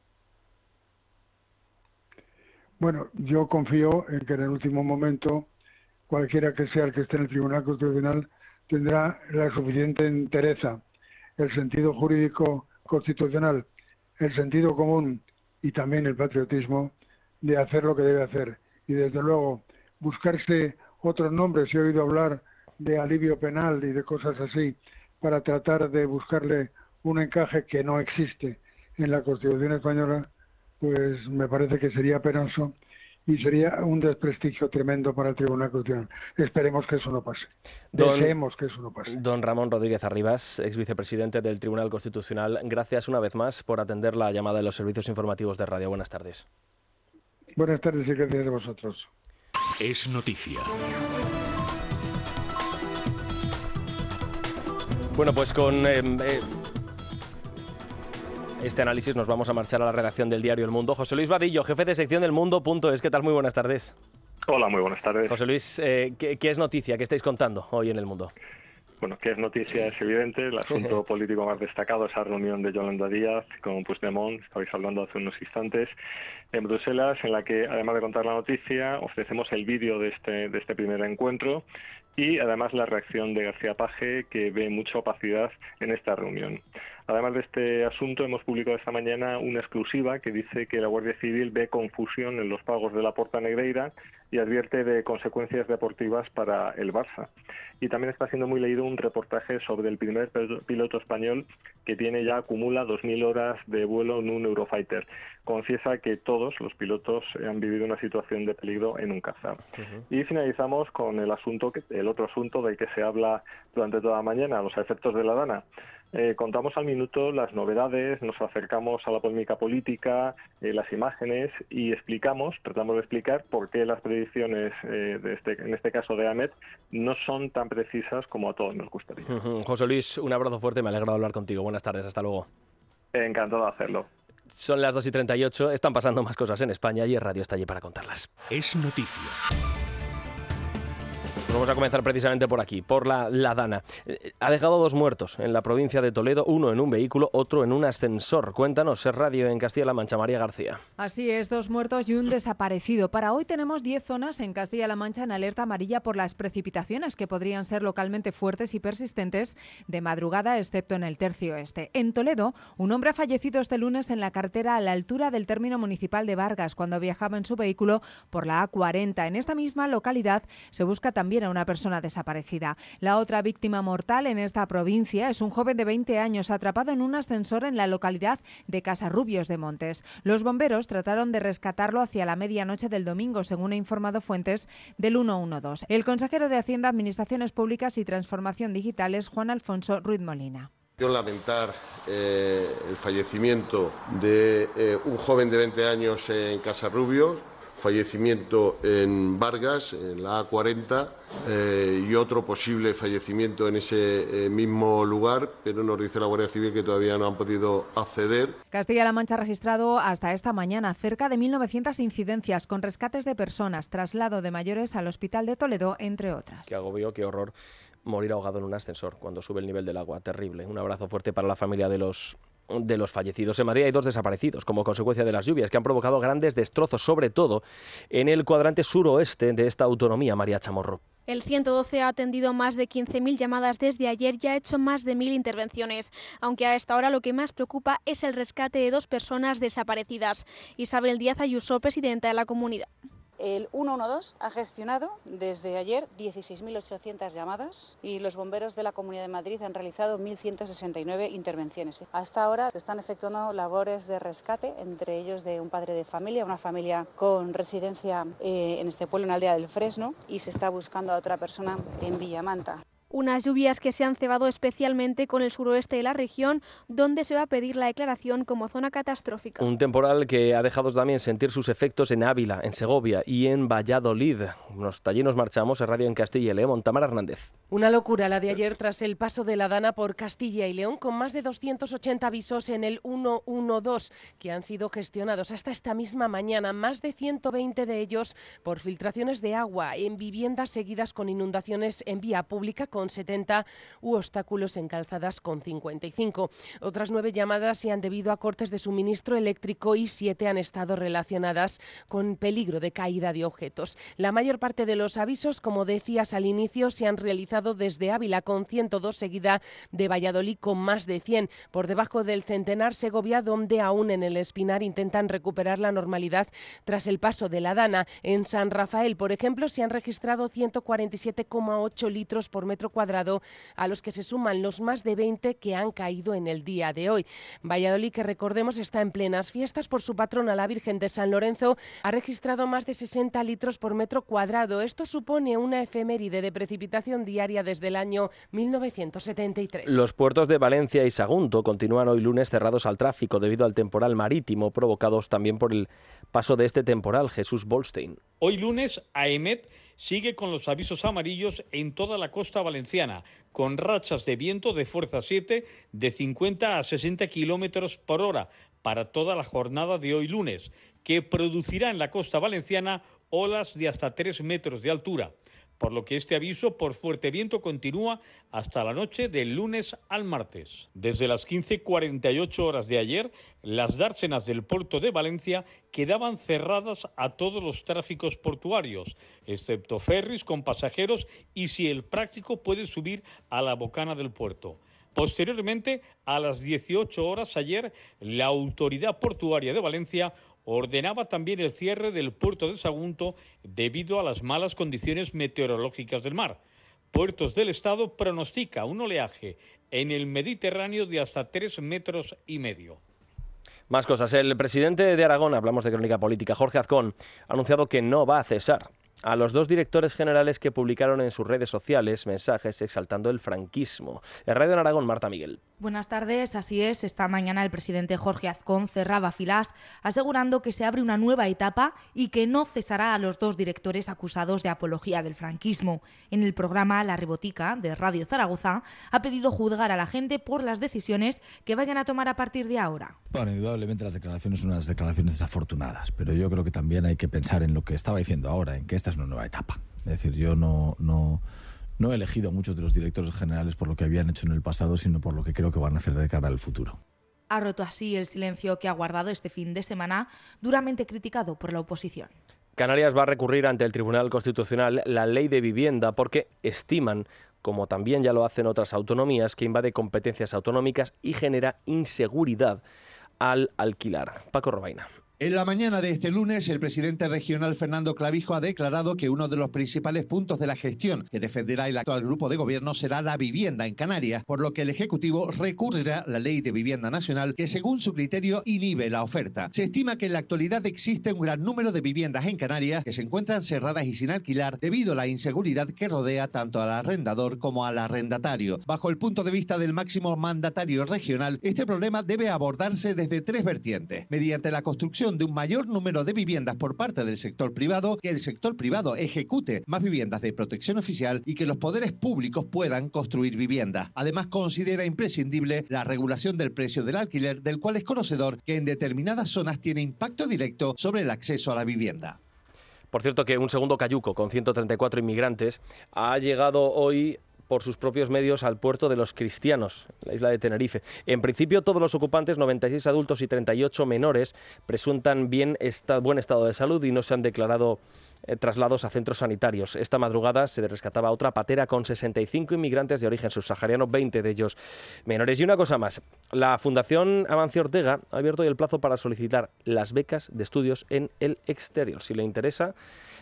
[SPEAKER 35] Bueno, yo confío en que en el último momento, cualquiera que sea el que esté en el Tribunal Constitucional, tendrá la suficiente entereza, el sentido jurídico constitucional, el sentido común y también el patriotismo de hacer lo que debe hacer. Y desde luego, buscarse otros nombres, he oído hablar de alivio penal y de cosas así, para tratar de buscarle un encaje que no existe en la Constitución española, pues me parece que sería penoso y sería un desprestigio tremendo para el Tribunal Constitucional. Esperemos que eso no pase.
[SPEAKER 2] Don,
[SPEAKER 35] Deseemos que eso no pase.
[SPEAKER 2] Don Ramón Rodríguez Arribas, ex vicepresidente del Tribunal Constitucional, gracias una vez más por atender la llamada de los servicios informativos de radio. Buenas tardes.
[SPEAKER 35] Buenas tardes y gracias a vosotros.
[SPEAKER 29] Es noticia.
[SPEAKER 2] Bueno, pues con eh, eh, este análisis nos vamos a marchar a la redacción del diario El Mundo. José Luis Vadillo, jefe de sección del Mundo.es. ¿Qué tal? Muy buenas tardes.
[SPEAKER 36] Hola, muy buenas tardes.
[SPEAKER 2] José Luis, eh, ¿qué, ¿qué, es noticia? ¿Qué estáis contando hoy en El Mundo?
[SPEAKER 36] Bueno, que es noticia es evidente. El asunto <laughs> político más destacado es la reunión de Yolanda Díaz con Puigdemont, estabais hablando hace unos instantes, en Bruselas, en la que, además de contar la noticia, ofrecemos el vídeo de este, de este primer encuentro y además la reacción de García Paje, que ve mucha opacidad en esta reunión. Además de este asunto, hemos publicado esta mañana una exclusiva que dice que la Guardia Civil ve confusión en los pagos de la Porta Negreira y advierte de consecuencias deportivas para el Barça. Y también está siendo muy leído un reportaje sobre el primer piloto español que tiene ya acumula 2.000 horas de vuelo en un Eurofighter. Confiesa que todos los pilotos han vivido una situación de peligro en un caza. Uh -huh. Y finalizamos con el asunto, el otro asunto del que se habla durante toda la mañana, los efectos de la Dana. Eh, contamos al minuto las novedades, nos acercamos a la polémica política, eh, las imágenes y explicamos, tratamos de explicar por qué las predicciones, eh, de este, en este caso de Ahmed, no son tan precisas como a todos nos gustaría.
[SPEAKER 2] Uh -huh. José Luis, un abrazo fuerte, me alegra hablar contigo. Buenas tardes, hasta luego.
[SPEAKER 36] Encantado de hacerlo.
[SPEAKER 2] Son las 2 y 38, están pasando más cosas en España y el radio está allí para contarlas.
[SPEAKER 29] Es noticia.
[SPEAKER 2] Vamos a comenzar precisamente por aquí, por la, la Dana. Eh, Ha dejado dos muertos en la provincia de Toledo, uno en un vehículo, otro en un ascensor. Cuéntanos, es radio en Castilla-La Mancha, María García.
[SPEAKER 37] Así es, dos muertos y un desaparecido. Para hoy tenemos 10 zonas en Castilla-La Mancha en alerta amarilla por las precipitaciones que podrían ser localmente fuertes y persistentes de madrugada, excepto en el tercio este. En Toledo, un hombre ha fallecido este lunes en la carretera a la altura del término municipal de Vargas cuando viajaba en su vehículo por la A40. En esta misma localidad se busca también a una persona desaparecida. La otra víctima mortal en esta provincia es un joven de 20 años atrapado en un ascensor en la localidad de Casarrubios de Montes. Los bomberos trataron de rescatarlo hacia la medianoche del domingo, según ha informado fuentes del 112. El consejero de Hacienda, Administraciones Públicas y Transformación Digital es Juan Alfonso Ruiz Molina.
[SPEAKER 16] Quiero lamentar eh, el fallecimiento de eh, un joven de 20 años en Casarrubios, fallecimiento en Vargas, en la A40, eh, y otro posible fallecimiento en ese eh, mismo lugar, pero nos dice la Guardia Civil que todavía no han podido acceder.
[SPEAKER 37] Castilla-La Mancha ha registrado hasta esta mañana cerca de 1.900 incidencias con rescates de personas, traslado de mayores al Hospital de Toledo, entre otras.
[SPEAKER 2] Qué agobio, qué horror morir ahogado en un ascensor cuando sube el nivel del agua. Terrible. Un abrazo fuerte para la familia de los de los fallecidos. En Madrid hay dos desaparecidos como consecuencia de las lluvias que han provocado grandes destrozos, sobre todo en el cuadrante suroeste de esta autonomía, María Chamorro.
[SPEAKER 38] El 112 ha atendido más de 15.000 llamadas desde ayer y ha hecho más de 1.000 intervenciones, aunque a esta hora lo que más preocupa es el rescate de dos personas desaparecidas. Isabel Díaz Ayuso, presidenta de la comunidad.
[SPEAKER 12] El 112 ha gestionado desde ayer 16.800 llamadas y los bomberos de la Comunidad de Madrid han realizado 1.169 intervenciones. Hasta ahora se están efectuando labores de rescate, entre ellos de un padre de familia, una familia con residencia eh, en este pueblo, en la aldea del Fresno, y se está buscando a otra persona en Villamanta.
[SPEAKER 38] Unas lluvias que se han cebado especialmente con el suroeste de la región, donde se va a pedir la declaración como zona catastrófica.
[SPEAKER 2] Un temporal que ha dejado también sentir sus efectos en Ávila, en Segovia y en Valladolid. Nos, allí nos marchamos, en Radio en Castilla y León. Tamara Hernández.
[SPEAKER 39] Una locura la de ayer tras el paso de la Dana por Castilla y León, con más de 280 avisos en el 112 que han sido gestionados hasta esta misma mañana, más de 120 de ellos por filtraciones de agua en viviendas seguidas con inundaciones en vía pública con 70 u obstáculos en calzadas con 55. Otras nueve llamadas se han debido a cortes de suministro eléctrico y siete han estado relacionadas con peligro de caída de objetos. La mayor parte de los avisos, como decías al inicio, se han realizado desde Ávila con 102, seguida de Valladolid con más de 100, por debajo del centenar Segovia, donde aún en el Espinar intentan recuperar la normalidad tras el paso de la Dana. En San Rafael, por ejemplo, se han registrado 147,8 litros por metro cuadrado, a los que se suman los más de 20 que han caído en el día de hoy. Valladolid, que recordemos, está en plenas fiestas por su patrona, la Virgen de San Lorenzo, ha registrado más de 60 litros por metro cuadrado. Esto supone una efeméride de precipitación diaria desde el año 1973.
[SPEAKER 2] Los puertos de Valencia y Sagunto continúan hoy lunes cerrados al tráfico debido al temporal marítimo provocados también por el paso de este temporal. Jesús Bolstein.
[SPEAKER 40] Hoy lunes, AEMET sigue con los avisos amarillos en toda la costa valenciana, con rachas de viento de fuerza 7 de 50 a 60 kilómetros por hora para toda la jornada de hoy lunes, que producirá en la costa valenciana olas de hasta 3 metros de altura por lo que este aviso por fuerte viento continúa hasta la noche del lunes al martes. Desde las 15.48 horas de ayer, las dársenas del puerto de Valencia quedaban cerradas a todos los tráficos portuarios, excepto ferries con pasajeros y si el práctico puede subir a la bocana del puerto. Posteriormente, a las 18 horas ayer, la Autoridad Portuaria de Valencia ordenaba también el cierre del puerto de Sagunto debido a las malas condiciones meteorológicas del mar. Puertos del Estado pronostica un oleaje en el Mediterráneo de hasta tres metros y medio.
[SPEAKER 2] Más cosas. El presidente de Aragón, hablamos de crónica política, Jorge Azcón, ha anunciado que no va a cesar a los dos directores generales que publicaron en sus redes sociales mensajes exaltando el franquismo. En Radio en Aragón, Marta Miguel.
[SPEAKER 41] Buenas tardes, así es. Esta mañana el presidente Jorge Azcón cerraba filas asegurando que se abre una nueva etapa y que no cesará a los dos directores acusados de apología del franquismo. En el programa La Rebotica de Radio Zaragoza ha pedido juzgar a la gente por las decisiones que vayan a tomar a partir de ahora.
[SPEAKER 42] Bueno, indudablemente las declaraciones son unas declaraciones desafortunadas, pero yo creo que también hay que pensar en lo que estaba diciendo ahora, en que esta es una nueva etapa. Es decir, yo no... no no he elegido a muchos de los directores generales por lo que habían hecho en el pasado, sino por lo que creo que van a hacer de cara al futuro.
[SPEAKER 41] Ha roto así el silencio que ha guardado este fin de semana, duramente criticado por la oposición.
[SPEAKER 2] Canarias va a recurrir ante el Tribunal Constitucional la ley de vivienda porque estiman, como también ya lo hacen otras autonomías, que invade competencias autonómicas y genera inseguridad al alquilar. Paco Robaina.
[SPEAKER 43] En la mañana de este lunes, el presidente regional Fernando Clavijo ha declarado que uno de los principales puntos de la gestión que defenderá el actual grupo de gobierno será la vivienda en Canarias, por lo que el Ejecutivo recurrirá a la Ley de Vivienda Nacional que, según su criterio, inhibe la oferta. Se estima que en la actualidad existe un gran número de viviendas en Canarias que se encuentran cerradas y sin alquilar debido a la inseguridad que rodea tanto al arrendador como al arrendatario. Bajo el punto de vista del máximo mandatario regional, este problema debe abordarse desde tres vertientes, mediante la construcción de un mayor número de viviendas por parte del sector privado, que el sector privado ejecute más viviendas de protección oficial y que los poderes públicos puedan construir viviendas. Además, considera imprescindible la regulación del precio del alquiler, del cual es conocedor que en determinadas zonas tiene impacto directo sobre el acceso a la vivienda.
[SPEAKER 2] Por cierto que un segundo cayuco con 134 inmigrantes ha llegado hoy por sus propios medios al puerto de los cristianos, la isla de Tenerife. En principio, todos los ocupantes, 96 adultos y 38 menores, presuntan bien buen estado de salud y no se han declarado eh, traslados a centros sanitarios. Esta madrugada se rescataba otra patera con 65 inmigrantes de origen subsahariano, 20 de ellos menores. Y una cosa más, la Fundación Amancio Ortega ha abierto el plazo para solicitar las becas de estudios en el exterior. Si le interesa,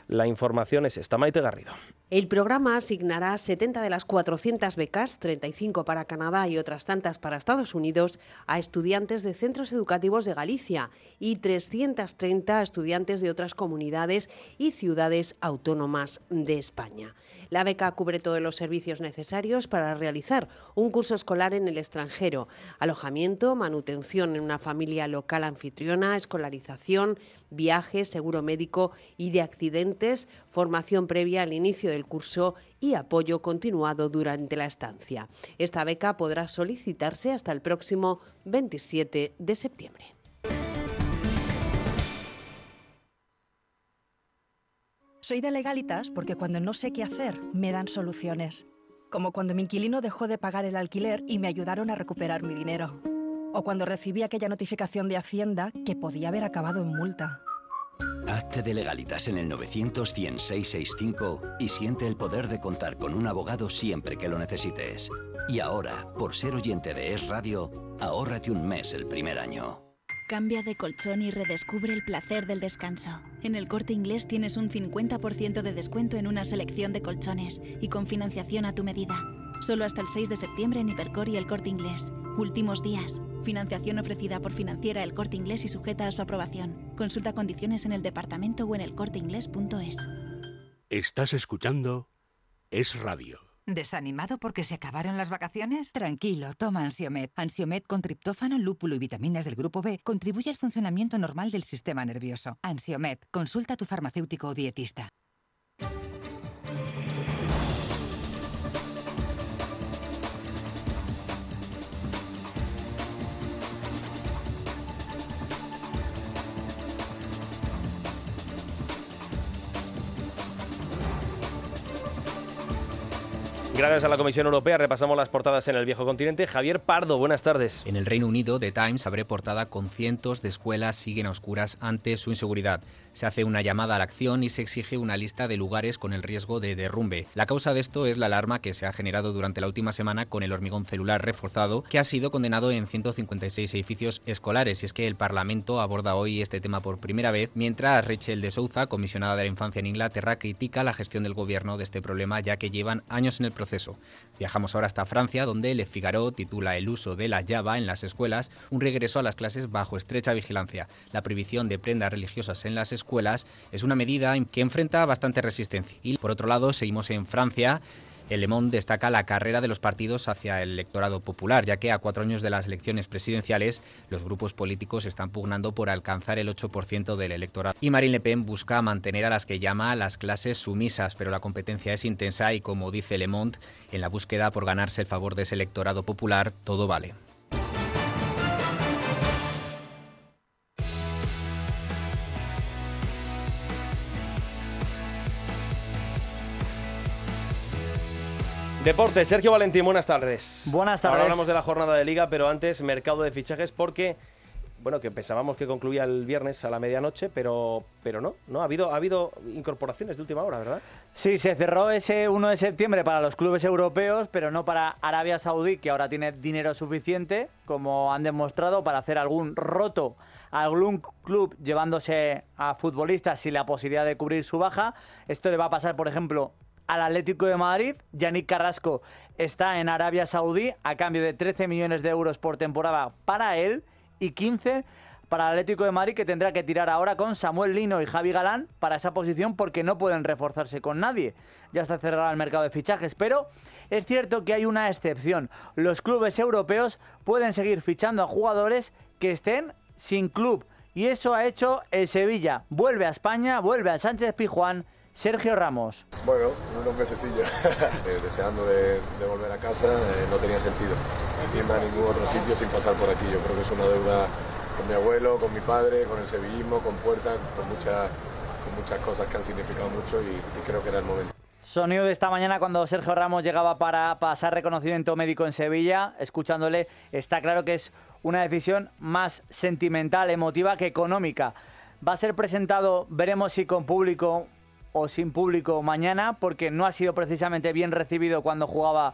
[SPEAKER 2] la información es esta. Maite Garrido.
[SPEAKER 44] El programa asignará 70 de las 400 becas, 35 para Canadá y otras tantas para Estados Unidos, a estudiantes de centros educativos de Galicia y 330 a estudiantes de otras comunidades y ciudades autónomas de España. La beca cubre todos los servicios necesarios para realizar un curso escolar en el extranjero, alojamiento, manutención en una familia local anfitriona, escolarización, viajes, seguro médico y de accidentes, formación previa al inicio del curso y apoyo continuado durante la estancia. Esta beca podrá solicitarse hasta el próximo 27 de septiembre.
[SPEAKER 45] Soy de legalitas porque cuando no sé qué hacer, me dan soluciones. Como cuando mi inquilino dejó de pagar el alquiler y me ayudaron a recuperar mi dinero. O cuando recibí aquella notificación de Hacienda que podía haber acabado en multa.
[SPEAKER 46] Hazte de legalitas en el 900 y siente el poder de contar con un abogado siempre que lo necesites. Y ahora, por ser oyente de Es Radio, ahórrate un mes el primer año.
[SPEAKER 47] Cambia de colchón y redescubre el placer del descanso. En el corte inglés tienes un 50% de descuento en una selección de colchones y con financiación a tu medida. Solo hasta el 6 de septiembre en Hipercor y el corte inglés. Últimos días. Financiación ofrecida por financiera el corte inglés y sujeta a su aprobación. Consulta condiciones en el departamento o en elcorteinglés.es.
[SPEAKER 29] Estás escuchando Es Radio.
[SPEAKER 48] ¿Desanimado porque se acabaron las vacaciones? Tranquilo, toma Ansiomet. Ansiomet con triptófano, lúpulo y vitaminas del grupo B contribuye al funcionamiento normal del sistema nervioso. Ansiomet, consulta a tu farmacéutico o dietista.
[SPEAKER 2] Gracias a la Comisión Europea repasamos las portadas en el viejo continente. Javier Pardo, buenas tardes.
[SPEAKER 49] En el Reino Unido, The Times abre portada con cientos de escuelas siguen a oscuras ante su inseguridad. Se hace una llamada a la acción y se exige una lista de lugares con el riesgo de derrumbe. La causa de esto es la alarma que se ha generado durante la última semana con el hormigón celular reforzado, que ha sido condenado en 156 edificios escolares. Y es que el Parlamento aborda hoy este tema por primera vez, mientras Rachel de Souza, comisionada de la infancia en Inglaterra, critica la gestión del gobierno de este problema, ya que llevan años en el proceso Viajamos ahora hasta Francia, donde Le Figaro titula El uso de la Java en las escuelas, un regreso a las clases bajo estrecha vigilancia. La prohibición de prendas religiosas en las escuelas es una medida que enfrenta bastante resistencia. Y por otro lado, seguimos en Francia El Le Monde destaca la carrera de los partidos hacia el electorado popular, ya que a cuatro años de las elecciones presidenciales los grupos políticos están pugnando por alcanzar el 8% del electorado. Y Marine Le Pen busca mantener a las que llama las clases sumisas, pero la competencia es intensa y, como dice Le Monde, en la búsqueda por ganarse el favor de ese electorado popular, todo vale.
[SPEAKER 2] Deporte, Sergio Valentín, buenas tardes.
[SPEAKER 15] Buenas tardes.
[SPEAKER 2] Ahora hablamos de la jornada de liga, pero antes mercado de fichajes porque, bueno, que pensábamos que concluía el viernes a la medianoche, pero, pero no, no, ha habido, ha habido incorporaciones de última hora, ¿verdad?
[SPEAKER 15] Sí, se cerró ese 1 de septiembre para los clubes europeos, pero no para Arabia Saudí, que ahora tiene dinero suficiente, como han demostrado, para hacer algún roto a algún club llevándose a futbolistas sin la posibilidad de cubrir su baja. Esto le va a pasar, por ejemplo, al Atlético de Madrid. Yannick Carrasco está en Arabia Saudí a cambio de 13 millones de euros por temporada para él y 15 para el Atlético de Madrid que tendrá que tirar ahora con Samuel Lino y Javi Galán para esa posición porque no pueden reforzarse con nadie. Ya está cerrado el mercado de fichajes, pero es cierto que hay una excepción. Los clubes europeos pueden seguir fichando a jugadores que estén sin club. Y eso ha hecho el Sevilla. Vuelve a España, vuelve a Sánchez Pijuán Sergio Ramos.
[SPEAKER 16] Bueno, unos mesecillos, <laughs> eh, deseando de, volver a casa, eh, no tenía sentido irme a ningún otro sitio sin pasar por aquí. Yo creo que es una deuda con mi abuelo, con mi padre, con el sevillismo, con Puerta, con, muchas con muchas cosas que han significado mucho y, y creo que era el momento.
[SPEAKER 15] Sonido de esta mañana cuando Sergio Ramos llegaba para pasar reconocimiento médico en Sevilla, escuchándole, está claro que es una decisión más sentimental, emotiva que económica. Va a ser presentado, veremos si con público o sin público mañana, porque no ha sido precisamente bien recibido cuando jugaba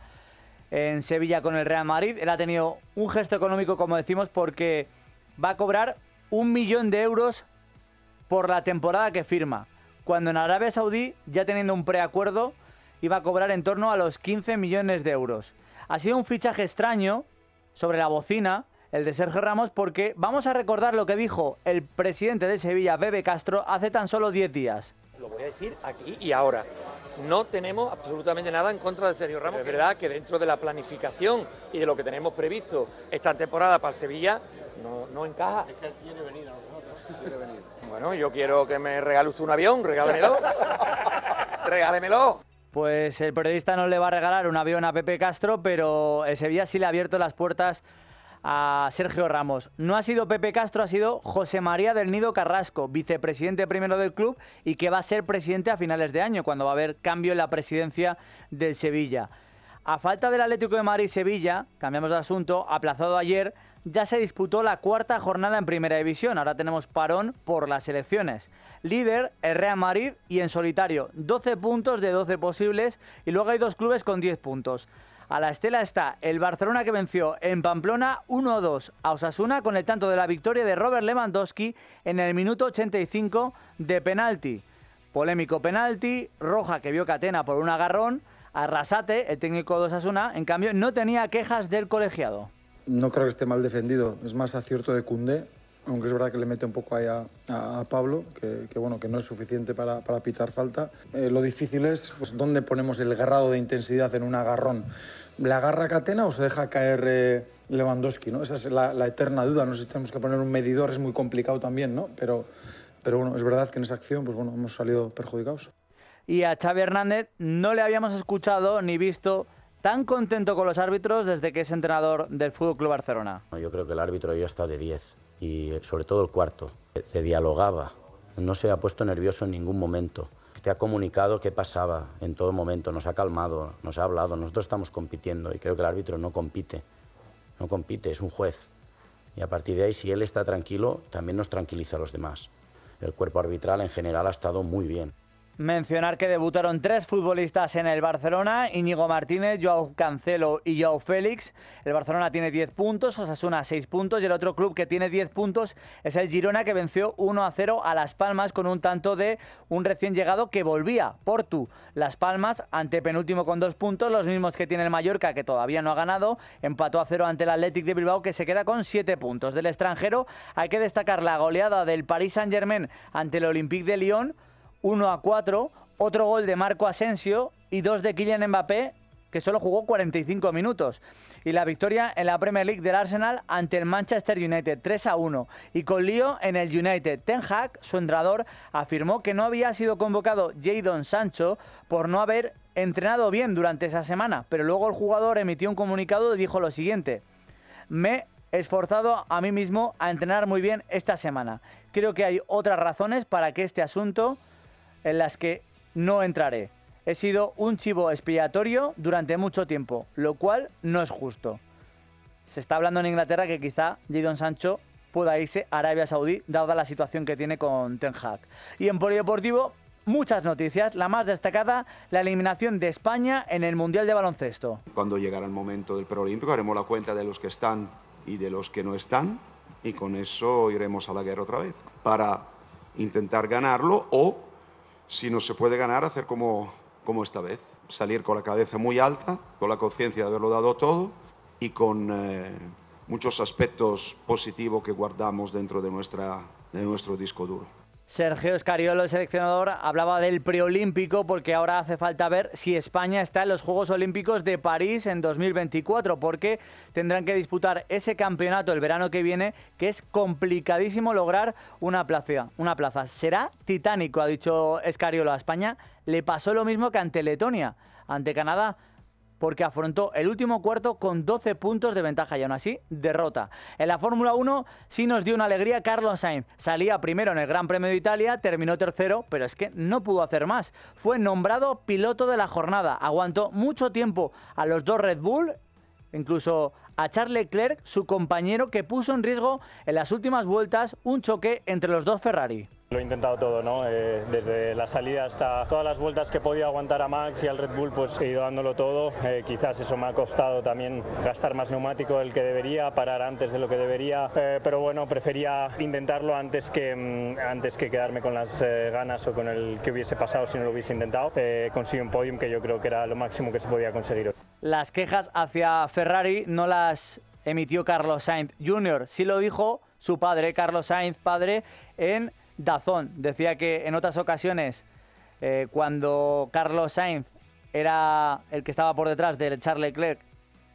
[SPEAKER 15] en Sevilla con el Real Madrid. Él ha tenido un gesto económico, como decimos, porque va a cobrar un millón de euros por la temporada que firma. Cuando en Arabia Saudí, ya teniendo un preacuerdo, iba a cobrar en torno a los 15 millones de euros. Ha sido un fichaje extraño sobre la bocina, el de Sergio Ramos, porque vamos a recordar lo que dijo el presidente de Sevilla, Bebe Castro, hace tan solo 10 días
[SPEAKER 39] lo voy a decir aquí y ahora. No tenemos absolutamente nada en contra de Sergio Ramos. Es verdad que dentro de la planificación y de lo que tenemos previsto esta temporada para Sevilla, no, no encaja. Es que él quiere venir a nosotros. Bueno, yo quiero que me regale usted un avión, regálemelo. <laughs> Regálemelo.
[SPEAKER 15] Pues el periodista no le va a regalar un avión a Pepe Castro, pero el Sevilla sí le ha abierto las puertas a Sergio Ramos. No ha sido Pepe Castro, ha sido José María del Nido Carrasco, vicepresidente primero del club y que va a ser presidente a finales de año, cuando va a haber cambio en la presidencia del Sevilla. A falta del Atlético de Madrid Sevilla, cambiamos de asunto, aplazado ayer, ya se disputó la cuarta jornada en Primera División. Ahora tenemos parón por las elecciones. Líder, el Real Madrid y en solitario, 12 puntos de 12 posibles y luego hay dos clubes con 10 puntos. A la estela está el Barcelona que venció en Pamplona 1-2 a Osasuna con el tanto de la victoria de Robert Lewandowski en el minuto 85 de penalti. Polémico penalti, roja que vio Catena por un agarrón. Arrasate, el técnico de Osasuna, en cambio, no tenía quejas del colegiado.
[SPEAKER 44] No creo que esté mal defendido, es más acierto de Cundé, aunque es verdad que le mete un poco ahí a, Pablo, que, bueno, que no es suficiente para, pitar falta. Eh, lo difícil es pues, dónde ponemos el grado de intensidad en un agarrón. ¿Le agarra Catena o se deja caer eh, Lewandowski? ¿no? Esa es la, eterna duda. No sé si tenemos que poner un medidor, es muy complicado también, ¿no? Pero, pero bueno, es verdad que en esa acción pues, bueno, hemos salido perjudicados.
[SPEAKER 15] Y a Xavi Hernández no le habíamos escuchado ni visto tan contento con los árbitros desde que es entrenador del Fútbol Club Barcelona.
[SPEAKER 50] Yo creo que el árbitro ya está de 10 y sobre todo el cuarto. Se dialogaba, no se ha puesto nervioso en ningún momento. Te ha comunicado qué pasaba en todo momento, nos ha calmado, nos ha hablado. Nosotros estamos compitiendo y creo que el árbitro no compite, no compite, es un juez. Y a partir de ahí, si él está tranquilo, también nos tranquiliza a los demás. El cuerpo arbitral en general ha estado muy bien.
[SPEAKER 15] Mencionar que debutaron tres futbolistas en el Barcelona, Íñigo Martínez, Joao Cancelo y Joao Félix. El Barcelona tiene 10 puntos, Osasuna 6 puntos y el otro club que tiene 10 puntos es el Girona que venció 1 a 0 a Las Palmas con un tanto de un recién llegado que volvía, Portu. Las Palmas ante penúltimo con 2 puntos, los mismos que tiene el Mallorca que todavía no ha ganado, empató a 0 ante el Athletic de Bilbao que se queda con 7 puntos. Del extranjero hay que destacar la goleada del Paris Saint-Germain ante el Olympique de Lyon 1 a 4, otro gol de Marco Asensio y dos de Kylian Mbappé que solo jugó 45 minutos. Y la victoria en la Premier League del Arsenal ante el Manchester United 3 a 1. Y con lío en el United. Ten Hag, su entrenador, afirmó que no había sido convocado Jadon Sancho por no haber entrenado bien durante esa semana. Pero luego el jugador emitió un comunicado y dijo lo siguiente. Me he esforzado a mí mismo a entrenar muy bien esta semana. Creo que hay otras razones para que este asunto en las que no entraré. He sido un chivo expiatorio durante mucho tiempo, lo cual no es justo. Se está hablando en Inglaterra que quizá Jadon Sancho pueda irse a Arabia Saudí, dada la situación que tiene con Ten Hag. Y en Polideportivo, muchas noticias. La más destacada, la eliminación de España en el Mundial de Baloncesto.
[SPEAKER 51] Cuando llegará el momento del preolímpico haremos la cuenta de los que están y de los que no están y con eso iremos a la guerra otra vez para intentar ganarlo o, si no se puede ganar, hacer como, como esta vez, salir con la cabeza muy alta, con la conciencia de haberlo dado todo y con eh, muchos aspectos positivos que guardamos dentro de, nuestra, de nuestro disco duro.
[SPEAKER 15] Sergio Escariolo, el seleccionador, hablaba del preolímpico porque ahora hace falta ver si España está en los Juegos Olímpicos de París en 2024 porque tendrán que disputar ese campeonato el verano que viene que es complicadísimo lograr una plaza. Una plaza. Será titánico, ha dicho Escariolo a España. Le pasó lo mismo que ante Letonia, ante Canadá porque afrontó el último cuarto con 12 puntos de ventaja y aún así derrota. En la Fórmula 1 sí nos dio una alegría Carlos Sainz. Salía primero en el Gran Premio de Italia, terminó tercero, pero es que no pudo hacer más. Fue nombrado piloto de la jornada. Aguantó mucho tiempo a los dos Red Bull, incluso a Charles Leclerc, su compañero que puso en riesgo en las últimas vueltas un choque entre los dos Ferrari.
[SPEAKER 52] Lo he intentado todo, ¿no? Eh, desde la salida hasta todas las vueltas que podía aguantar a Max y al Red Bull, pues he ido dándolo todo. Eh, quizás eso me ha costado también gastar más neumático del que debería, parar antes de lo que debería, eh, pero bueno, prefería intentarlo antes que, mm, antes que quedarme con las ganas o con el que hubiese pasado si no lo hubiese intentado. conseguí un podium que yo creo que era lo máximo que se podía conseguir.
[SPEAKER 15] Las quejas hacia Ferrari no las emitió Carlos Sainz Jr., sí lo dijo su padre, Carlos Sainz padre, en Dazón. Decía que en otras ocasiones, eh, cuando Carlos Sainz era el que estaba por detrás del Charles Leclerc,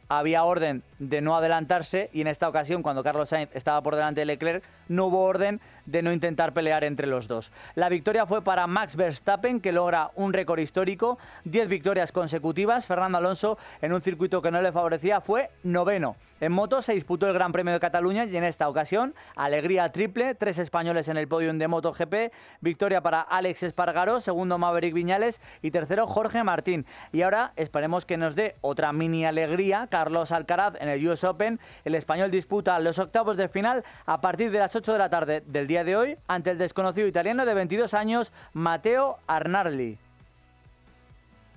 [SPEAKER 15] había orden de no adelantarse y en esta ocasión, cuando Carlos Sainz estaba por delante de Leclerc, no hubo orden de no intentar pelear entre los dos. La victoria fue para Max Verstappen, que logra un récord histórico, 10 victorias consecutivas. Fernando Alonso, en un circuito que no le favorecía, fue noveno. En moto se disputó el Gran Premio de Cataluña y en esta ocasión, alegría triple, tres españoles en el podio de MotoGP, victoria para Alex Espargaro, segundo Maverick Viñales y tercero Jorge Martín. Y ahora esperemos que nos dé otra mini alegría Carlos Alcaraz en el US Open. El español disputa los octavos de final a partir de las 8 de la tarde del día de hoy ante el desconocido italiano de 22 años, Matteo Arnarli.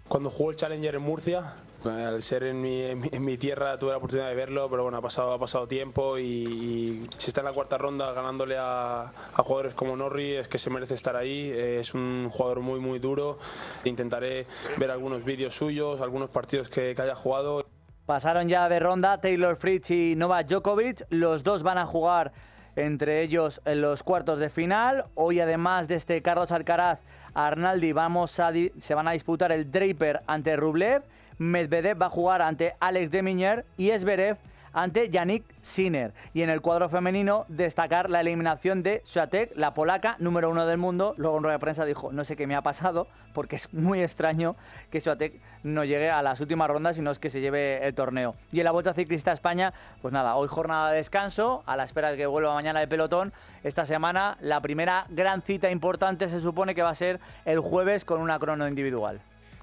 [SPEAKER 53] Cuando jugó el Challenger en Murcia, al ser en mi, tierra tuve la oportunidad de verlo, pero bueno, ha pasado, ha pasado tiempo y, si está en la cuarta ronda ganándole a, jugadores como Norri es que se merece estar ahí, es un jugador muy muy duro, intentaré ver algunos vídeos suyos, algunos partidos que, que haya jugado.
[SPEAKER 15] Pasaron ya de ronda Taylor Fritz y Novak Djokovic, los dos van a jugar entre ellos en los cuartos de final. Hoy, además de este Carlos Alcaraz, Arnaldi, vamos a se van a disputar el Draper ante Rublev. Medvedev va a jugar ante Alex Deminier y Esberev ante Yannick Sinner. Y en el cuadro femenino, destacar la eliminación de Swiatek, la polaca, número uno del mundo. Luego en rueda de prensa dijo, no sé qué me ha pasado, porque es muy extraño que Swiatek no llegue a las últimas rondas, sino es que se lleve el torneo. Y en la Vuelta Ciclista a España, pues nada, hoy jornada de descanso, a la espera de que vuelva mañana el pelotón. Esta semana, la primera gran cita importante se supone que va a ser el jueves con una crono individual.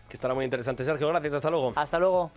[SPEAKER 2] Que estará muy interesante. Sergio, gracias. Hasta luego.
[SPEAKER 15] Hasta luego.